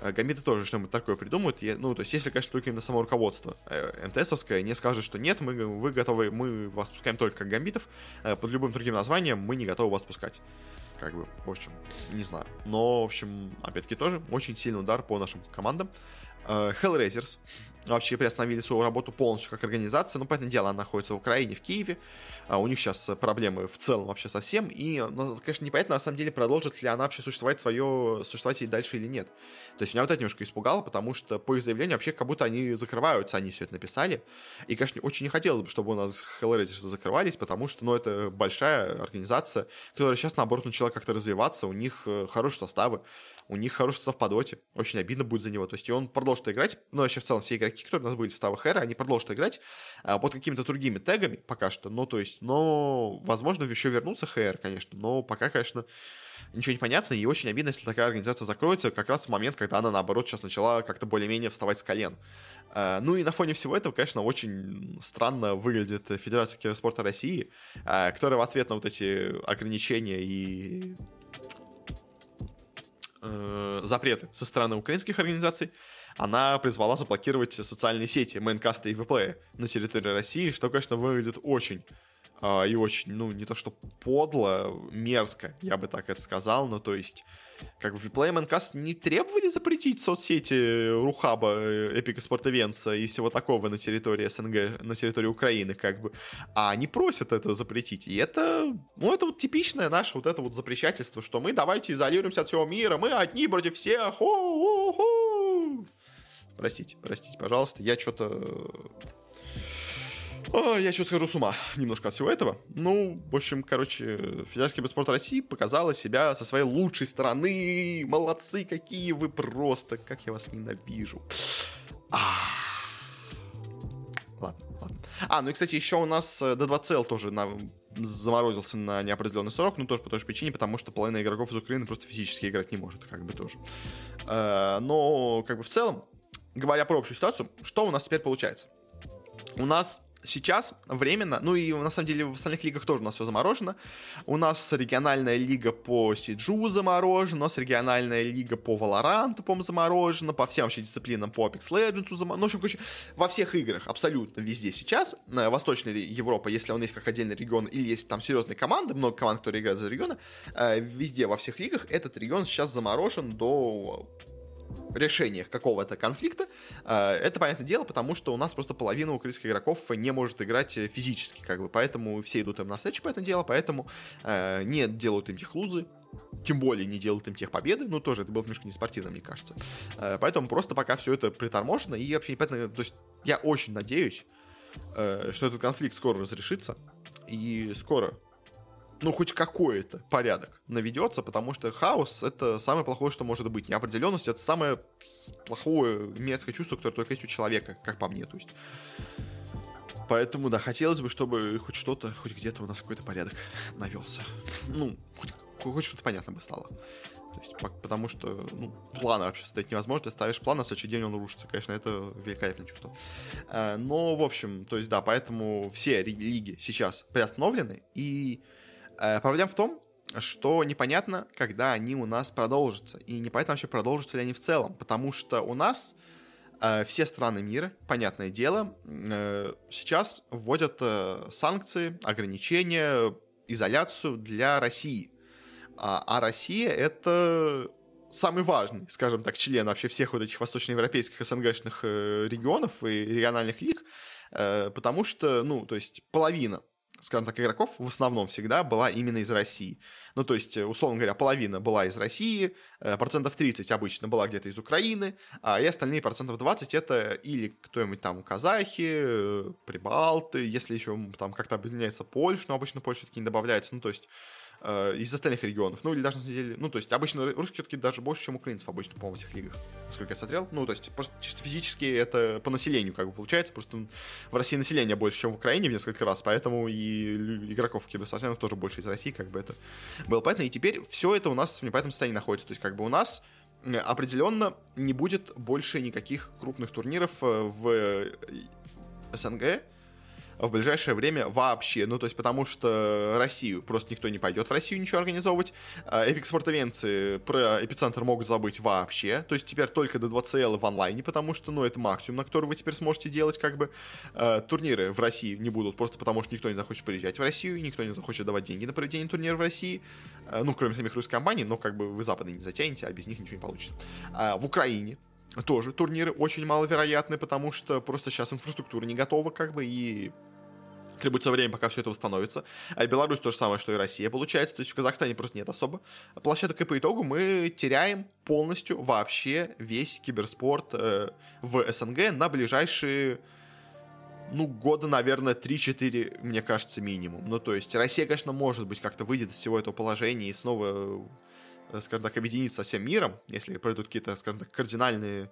Гамбиты тоже что-нибудь такое придумают. Я, ну, то есть, если, конечно, только именно само руководство э, МТСовское не скажет, что нет, мы, вы готовы, мы вас пускаем только как Гамбитов, э, под любым другим названием мы не готовы вас пускать. Как бы, в общем, не знаю. Но, в общем, опять-таки тоже очень сильный удар по нашим командам. Э, Hellraisers вообще приостановили свою работу полностью как организация. Ну, понятное дело, она находится в Украине, в Киеве. А у них сейчас проблемы в целом вообще совсем. И, ну, конечно, непонятно, на самом деле, продолжит ли она вообще существовать свое, существовать и дальше или нет. То есть меня вот это немножко испугало, потому что по их заявлению вообще как будто они закрываются, они все это написали. И, конечно, очень не хотелось бы, чтобы у нас Hellraisers закрывались, потому что, ну, это большая организация, которая сейчас, наоборот, начала как-то развиваться, у них э, хорошие составы у них хороший состав по доте. Очень обидно будет за него. То есть он продолжит играть. Ну, вообще, в целом, все игроки, которые у нас были в ставах Эра, они продолжат играть а, под какими-то другими тегами пока что. Ну, то есть, но, возможно, еще вернутся ХР, конечно. Но пока, конечно, ничего не понятно. И очень обидно, если такая организация закроется как раз в момент, когда она, наоборот, сейчас начала как-то более-менее вставать с колен. Uh, ну и на фоне всего этого, конечно, очень странно выглядит Федерация киберспорта России, uh, которая в ответ на вот эти ограничения и э, запреты со стороны украинских организаций, она призвала заблокировать социальные сети Майнкаста и ВП на территории России, что, конечно, выглядит очень и очень, ну, не то что подло, мерзко, я бы так это сказал, но то есть как бы Vplay Mancast не требовали запретить соцсети Рухаба, Эпика Спортовенца и всего такого на территории СНГ, на территории Украины, как бы, а они просят это запретить. И это, ну, это вот типичное наше вот это вот запрещательство, что мы давайте изолируемся от всего мира, мы одни против всех. Ху-ху-ху. Простите, простите, пожалуйста, я что-то о, я сейчас схожу с ума немножко от всего этого. Ну, в общем, короче, Федерация спорта России показала себя со своей лучшей стороны. Молодцы какие вы просто, как я вас ненавижу. А. Ладно, ладно. А, ну и, кстати, еще у нас D2CL тоже на заморозился на неопределенный срок, ну тоже по той же причине, потому что половина игроков из Украины просто физически играть не может, как бы тоже. Э, но, как бы в целом, говоря про общую ситуацию, что у нас теперь получается? У нас сейчас временно, ну и на самом деле в остальных лигах тоже у нас все заморожено. У нас региональная лига по Сиджу заморожена, у нас региональная лига по Valorant, по заморожена, по всем вообще дисциплинам по Apex Legends заморожена. Ну, в общем, короче, во всех играх абсолютно везде сейчас. Э, Восточная Европа, если он есть как отдельный регион, или есть там серьезные команды, много команд, которые играют за регионы, э, везде во всех лигах этот регион сейчас заморожен до решениях какого-то конфликта, э, это понятное дело, потому что у нас просто половина украинских игроков не может играть физически, как бы, поэтому все идут им навстречу, понятное дело, поэтому э, не делают им техлузы, тем более не делают им тех победы, ну тоже это было немножко не спортивно, мне кажется. Э, поэтому просто пока все это приторможено, и вообще непонятно, то есть я очень надеюсь, что этот конфликт скоро разрешится, и скоро ну, хоть какой-то порядок наведется, потому что хаос — это самое плохое, что может быть. Неопределенность — это самое плохое мерзкое чувство, которое только есть у человека, как по мне, то есть. Поэтому, да, хотелось бы, чтобы хоть что-то, хоть где-то у нас какой-то порядок навелся. Ну, хоть, хоть что-то понятно бы стало. То есть, потому что ну, планы вообще создать невозможно. Ты ставишь план, на следующий день он рушится. Конечно, это великолепное чувство. Э, но, в общем, то есть, да, поэтому все лиги сейчас приостановлены. И проблема в том, что непонятно, когда они у нас продолжатся. И непонятно вообще, продолжатся ли они в целом. Потому что у нас э, все страны мира, понятное дело, сейчас вводят санкции, ограничения, изоляцию для России. А, а Россия — это самый важный, скажем так, член вообще всех вот этих восточноевропейских СНГшных э, регионов и региональных лиг, э, потому что, ну, то есть половина скажем так, игроков в основном всегда была именно из России. Ну, то есть, условно говоря, половина была из России, э, процентов 30 обычно была где-то из Украины, а и остальные процентов 20 это или кто-нибудь там казахи, прибалты, если еще там как-то объединяется Польша, но обычно Польша таки не добавляется, ну, то есть э, из остальных регионов. Ну, или даже на самом деле, ну, то есть обычно русские все-таки даже больше, чем украинцев обычно, по-моему, во всех лигах, насколько я смотрел. Ну, то есть просто чисто физически это по населению как бы получается, просто в России население больше, чем в Украине в несколько раз, поэтому и игроков киберспортсменов тоже больше из России, как бы это было понятно. И теперь все это у нас в непонятном состоянии находится. То есть как бы у нас определенно не будет больше никаких крупных турниров э, в э, СНГ, в ближайшее время вообще. Ну, то есть, потому что Россию просто никто не пойдет в Россию ничего организовывать. Epic спортовенцы про эпицентр могут забыть вообще. То есть, теперь только до 2CL в онлайне, потому что, ну, это максимум, на который вы теперь сможете делать, как бы. А, турниры в России не будут, просто потому что никто не захочет приезжать в Россию, никто не захочет давать деньги на проведение турнира в России. А, ну, кроме самих русских компаний, но как бы вы запады не затянете, а без них ничего не получится. А, в Украине тоже турниры очень маловероятны, потому что просто сейчас инфраструктура не готова, как бы, и требуется время, пока все это восстановится. А Беларусь то же самое, что и Россия, получается. То есть в Казахстане просто нет особо площадок, и по итогу мы теряем полностью вообще весь киберспорт э, в СНГ на ближайшие ну, года, наверное, 3-4, мне кажется, минимум. Ну, то есть Россия, конечно, может быть, как-то выйдет из всего этого положения и снова, э, скажем так, объединится со всем миром, если пройдут какие-то, скажем так, кардинальные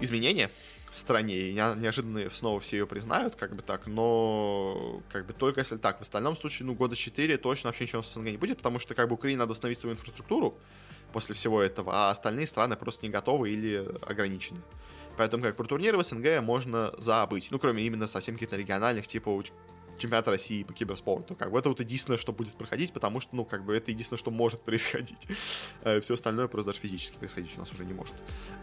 изменения в стране, и неожиданно снова все ее признают, как бы так, но как бы только если так. В остальном случае, ну, года 4 точно вообще ничего с СНГ не будет, потому что как бы Украине надо восстановить свою инфраструктуру после всего этого, а остальные страны просто не готовы или ограничены. Поэтому как про турниры в СНГ можно забыть. Ну, кроме именно совсем каких-то региональных, типа чемпионат России по киберспорту. Как бы это вот единственное, что будет проходить, потому что, ну, как бы это единственное, что может происходить. Э, Все остальное просто даже физически происходить у нас уже не может.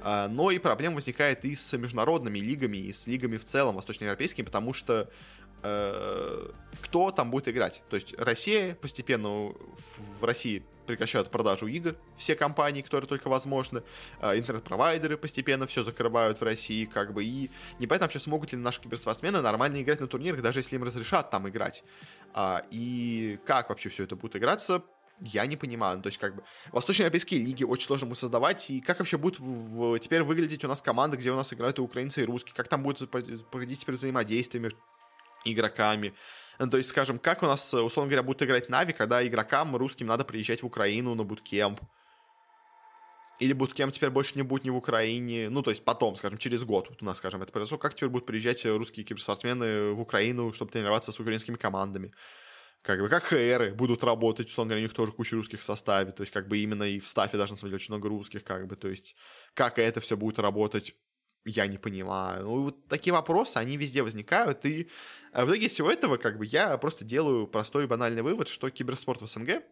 А, но и проблема возникает и с международными лигами, и с лигами в целом восточноевропейскими, потому что э, кто там будет играть. То есть Россия постепенно в России прекращают продажу игр, все компании, которые только возможны, а, интернет-провайдеры постепенно все закрывают в России, как бы, и непонятно вообще, смогут ли наши киберспортсмены нормально играть на турнирах, даже если им разрешат там играть. А, и как вообще все это будет играться, я не понимаю. То есть, как бы, восточноевропейские лиги очень сложно будет создавать, и как вообще будет в, теперь выглядеть у нас команда, где у нас играют и украинцы, и русские, как там будет проходить теперь взаимодействие между игроками, ну, то есть, скажем, как у нас, условно говоря, будут играть Нави, когда игрокам русским надо приезжать в Украину на буткемп. Или буткемп теперь больше не будет ни в Украине. Ну, то есть потом, скажем, через год вот у нас, скажем, это произошло. Как теперь будут приезжать русские киберспортсмены в Украину, чтобы тренироваться с украинскими командами? Как бы, как ХРы будут работать, условно говоря, у них тоже куча русских в составе. То есть, как бы именно и в стафе даже, на самом деле, очень много русских, как бы. То есть, как это все будет работать я не понимаю. Ну, вот такие вопросы, они везде возникают, и э, в итоге всего этого, как бы, я просто делаю простой банальный вывод, что киберспорт в СНГ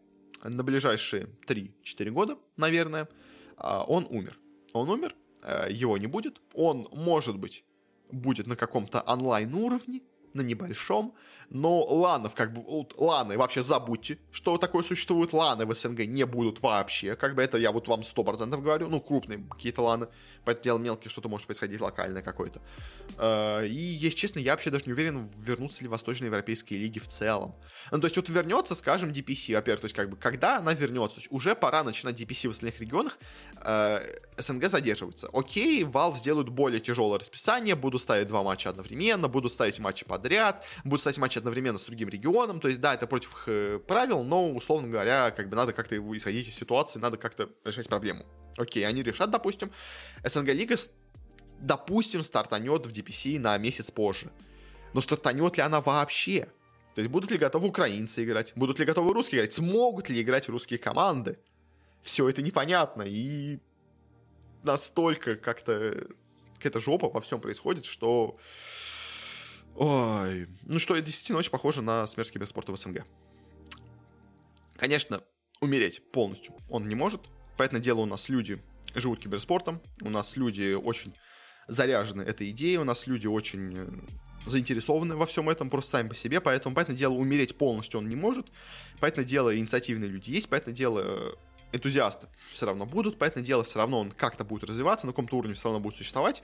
на ближайшие 3-4 года, наверное, а, он умер. Он умер, э, его не будет, он, может быть, будет на каком-то онлайн уровне, на небольшом, но ланов, как бы, вот, ланы вообще забудьте, что такое существует, ланы в СНГ не будут вообще, как бы это я вот вам 100% говорю, ну, крупные какие-то ланы, поэтому дело мелкие, что-то может происходить локальное какое-то. Э, и, если честно, я вообще даже не уверен, вернутся ли восточноевропейские лиги в целом. Ну, то есть вот вернется, скажем, DPC, во-первых, то есть как бы, когда она вернется, уже пора начинать DPC в остальных регионах, э, СНГ задерживается. Окей, Valve сделают более тяжелое расписание, буду ставить два матча одновременно, буду ставить матчи по подряд, будут ставить матчи одновременно с другим регионом, то есть, да, это против э, правил, но, условно говоря, как бы надо как-то исходить из ситуации, надо как-то решать проблему. Окей, они решат, допустим. СНГ-лига, допустим, стартанет в DPC на месяц позже. Но стартанет ли она вообще? То есть будут ли готовы украинцы играть? Будут ли готовы русские играть? Смогут ли играть русские команды? Все это непонятно. И настолько как-то какая-то жопа во всем происходит, что... Ой, ну что, действительно очень похоже на смерть киберспорта в СНГ. Конечно, умереть полностью он не может. Поэтому дело у нас люди живут киберспортом, у нас люди очень заряжены этой идеей, у нас люди очень э, заинтересованы во всем этом просто сами по себе, поэтому, поэтому дело, умереть полностью он не может, поэтому дело, инициативные люди есть, поэтому дело, энтузиасты все равно будут, поэтому дело, все равно он как-то будет развиваться, на каком-то уровне все равно будет существовать,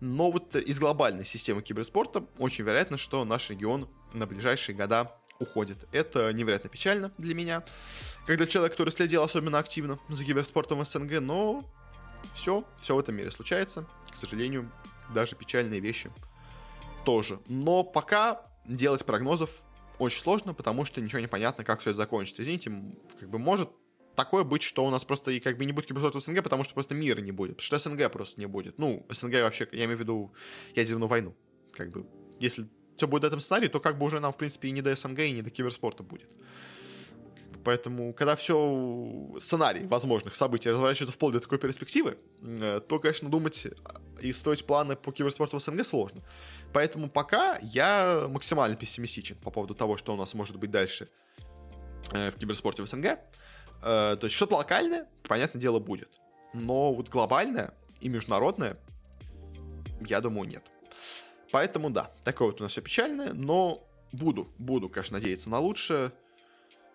но вот из глобальной системы киберспорта очень вероятно, что наш регион на ближайшие года уходит. Это невероятно печально для меня, как для человека, который следил особенно активно за киберспортом в СНГ, но все, все в этом мире случается. К сожалению, даже печальные вещи тоже. Но пока делать прогнозов очень сложно, потому что ничего не понятно, как все это закончится. Извините, как бы может такое быть, что у нас просто и как бы не будет киберспорта в СНГ, потому что просто мира не будет. Потому что СНГ просто не будет. Ну, СНГ вообще, я имею в виду ядерную войну. Как бы, если все будет в этом сценарии, то как бы уже нам, в принципе, и не до СНГ, и не до киберспорта будет. Поэтому, когда все сценарий возможных событий разворачивается вплоть до такой перспективы, э, то, конечно, думать и строить планы по киберспорту в СНГ сложно. Поэтому пока я максимально пессимистичен по поводу того, что у нас может быть дальше э, в киберспорте в СНГ. Э, то есть что-то локальное, понятное дело, будет. Но вот глобальное и международное, я думаю, нет. Поэтому да, такое вот у нас все печальное, но буду, буду, конечно, надеяться на лучшее.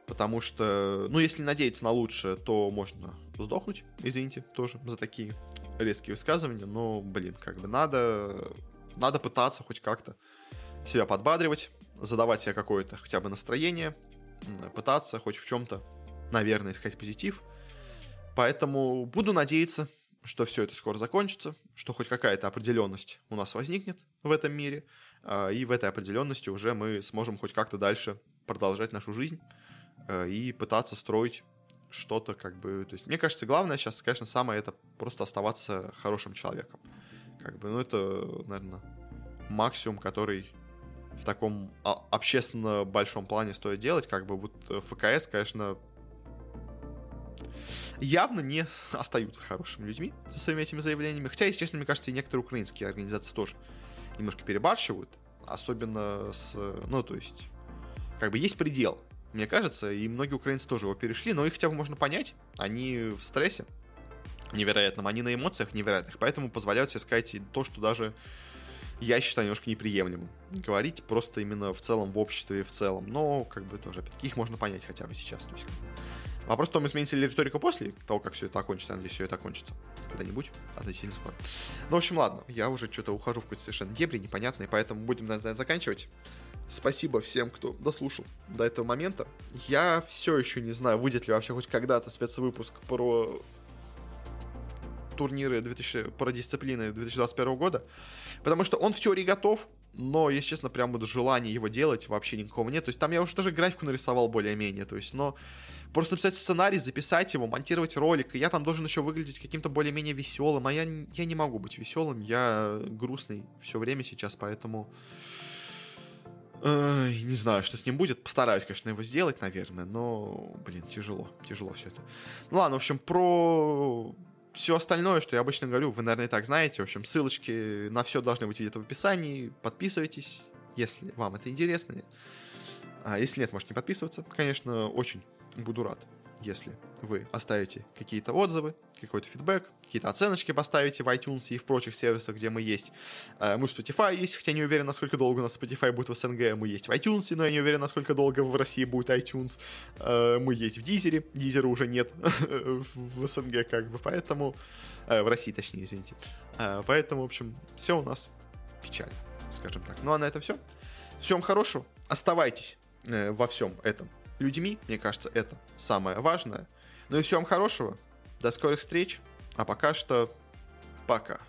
Потому что, ну, если надеяться на лучшее, то можно сдохнуть, извините, тоже за такие резкие высказывания. Но, блин, как бы надо, надо пытаться хоть как-то себя подбадривать, задавать себе какое-то хотя бы настроение, пытаться хоть в чем-то, наверное, искать позитив. Поэтому буду надеяться, что все это скоро закончится, что хоть какая-то определенность у нас возникнет в этом мире, а, и в этой определенности уже мы сможем хоть как-то дальше продолжать нашу жизнь Э, и пытаться строить что-то как бы... То есть, мне кажется, главное сейчас, конечно, самое это просто оставаться хорошим человеком. Как бы, ну, это, наверное, максимум, который в таком общественно большом плане стоит делать. Как бы вот э, ФКС, конечно, явно не остаются хорошими людьми со своими этими заявлениями. Хотя, если честно, мне кажется, и некоторые украинские организации тоже немножко перебарщивают. Особенно с... Ну, то есть, как бы есть предел мне кажется, и многие украинцы тоже его перешли, но их хотя бы можно понять, они в стрессе невероятном, они на эмоциях невероятных, поэтому позволяют себе сказать то, что даже я считаю немножко неприемлемым. Говорить просто именно в целом, в обществе в целом, но как бы тоже, их можно понять хотя бы сейчас. То есть, Вопрос в том, изменится ли риторика после того, как все это окончится. Надеюсь, все это окончится когда-нибудь, относительно скоро. Ну, в общем, ладно, я уже что-то ухожу в какой-то совершенно дебри непонятные, поэтому будем, наверное, заканчивать. Спасибо всем, кто дослушал до этого момента. Я все еще не знаю, выйдет ли вообще хоть когда-то спецвыпуск про турниры 2000, про дисциплины 2021 года, потому что он в теории готов, но, если честно, прям вот желания его делать вообще никакого нет. То есть там я уже даже графику нарисовал более-менее, то есть, но просто написать сценарий, записать его, монтировать ролик, и я там должен еще выглядеть каким-то более-менее веселым, а я, я не могу быть веселым, я грустный все время сейчас, поэтому... Ой, не знаю, что с ним будет. Постараюсь, конечно, его сделать, наверное, но, блин, тяжело, тяжело все это. Ну ладно, в общем, про все остальное, что я обычно говорю, вы, наверное, и так знаете. В общем, ссылочки на все должны быть где-то в описании. Подписывайтесь, если вам это интересно. А если нет, можете не подписываться. Конечно, очень буду рад если вы оставите какие-то отзывы, какой-то фидбэк, какие-то оценочки поставите в iTunes и в прочих сервисах, где мы есть. Э, мы в Spotify есть, хотя не уверен, насколько долго у нас Spotify будет в СНГ. Мы есть в iTunes, но я не уверен, насколько долго в России будет iTunes. Э, мы есть в Дизере, Дизера уже нет в СНГ как бы, поэтому... Э, в России, точнее, извините. Поэтому, в общем, все у нас печально, скажем так. Ну а на этом все. Всем хорошего. Оставайтесь во всем этом людьми, мне кажется, это самое важное. Ну и всем хорошего, до скорых встреч, а пока что пока.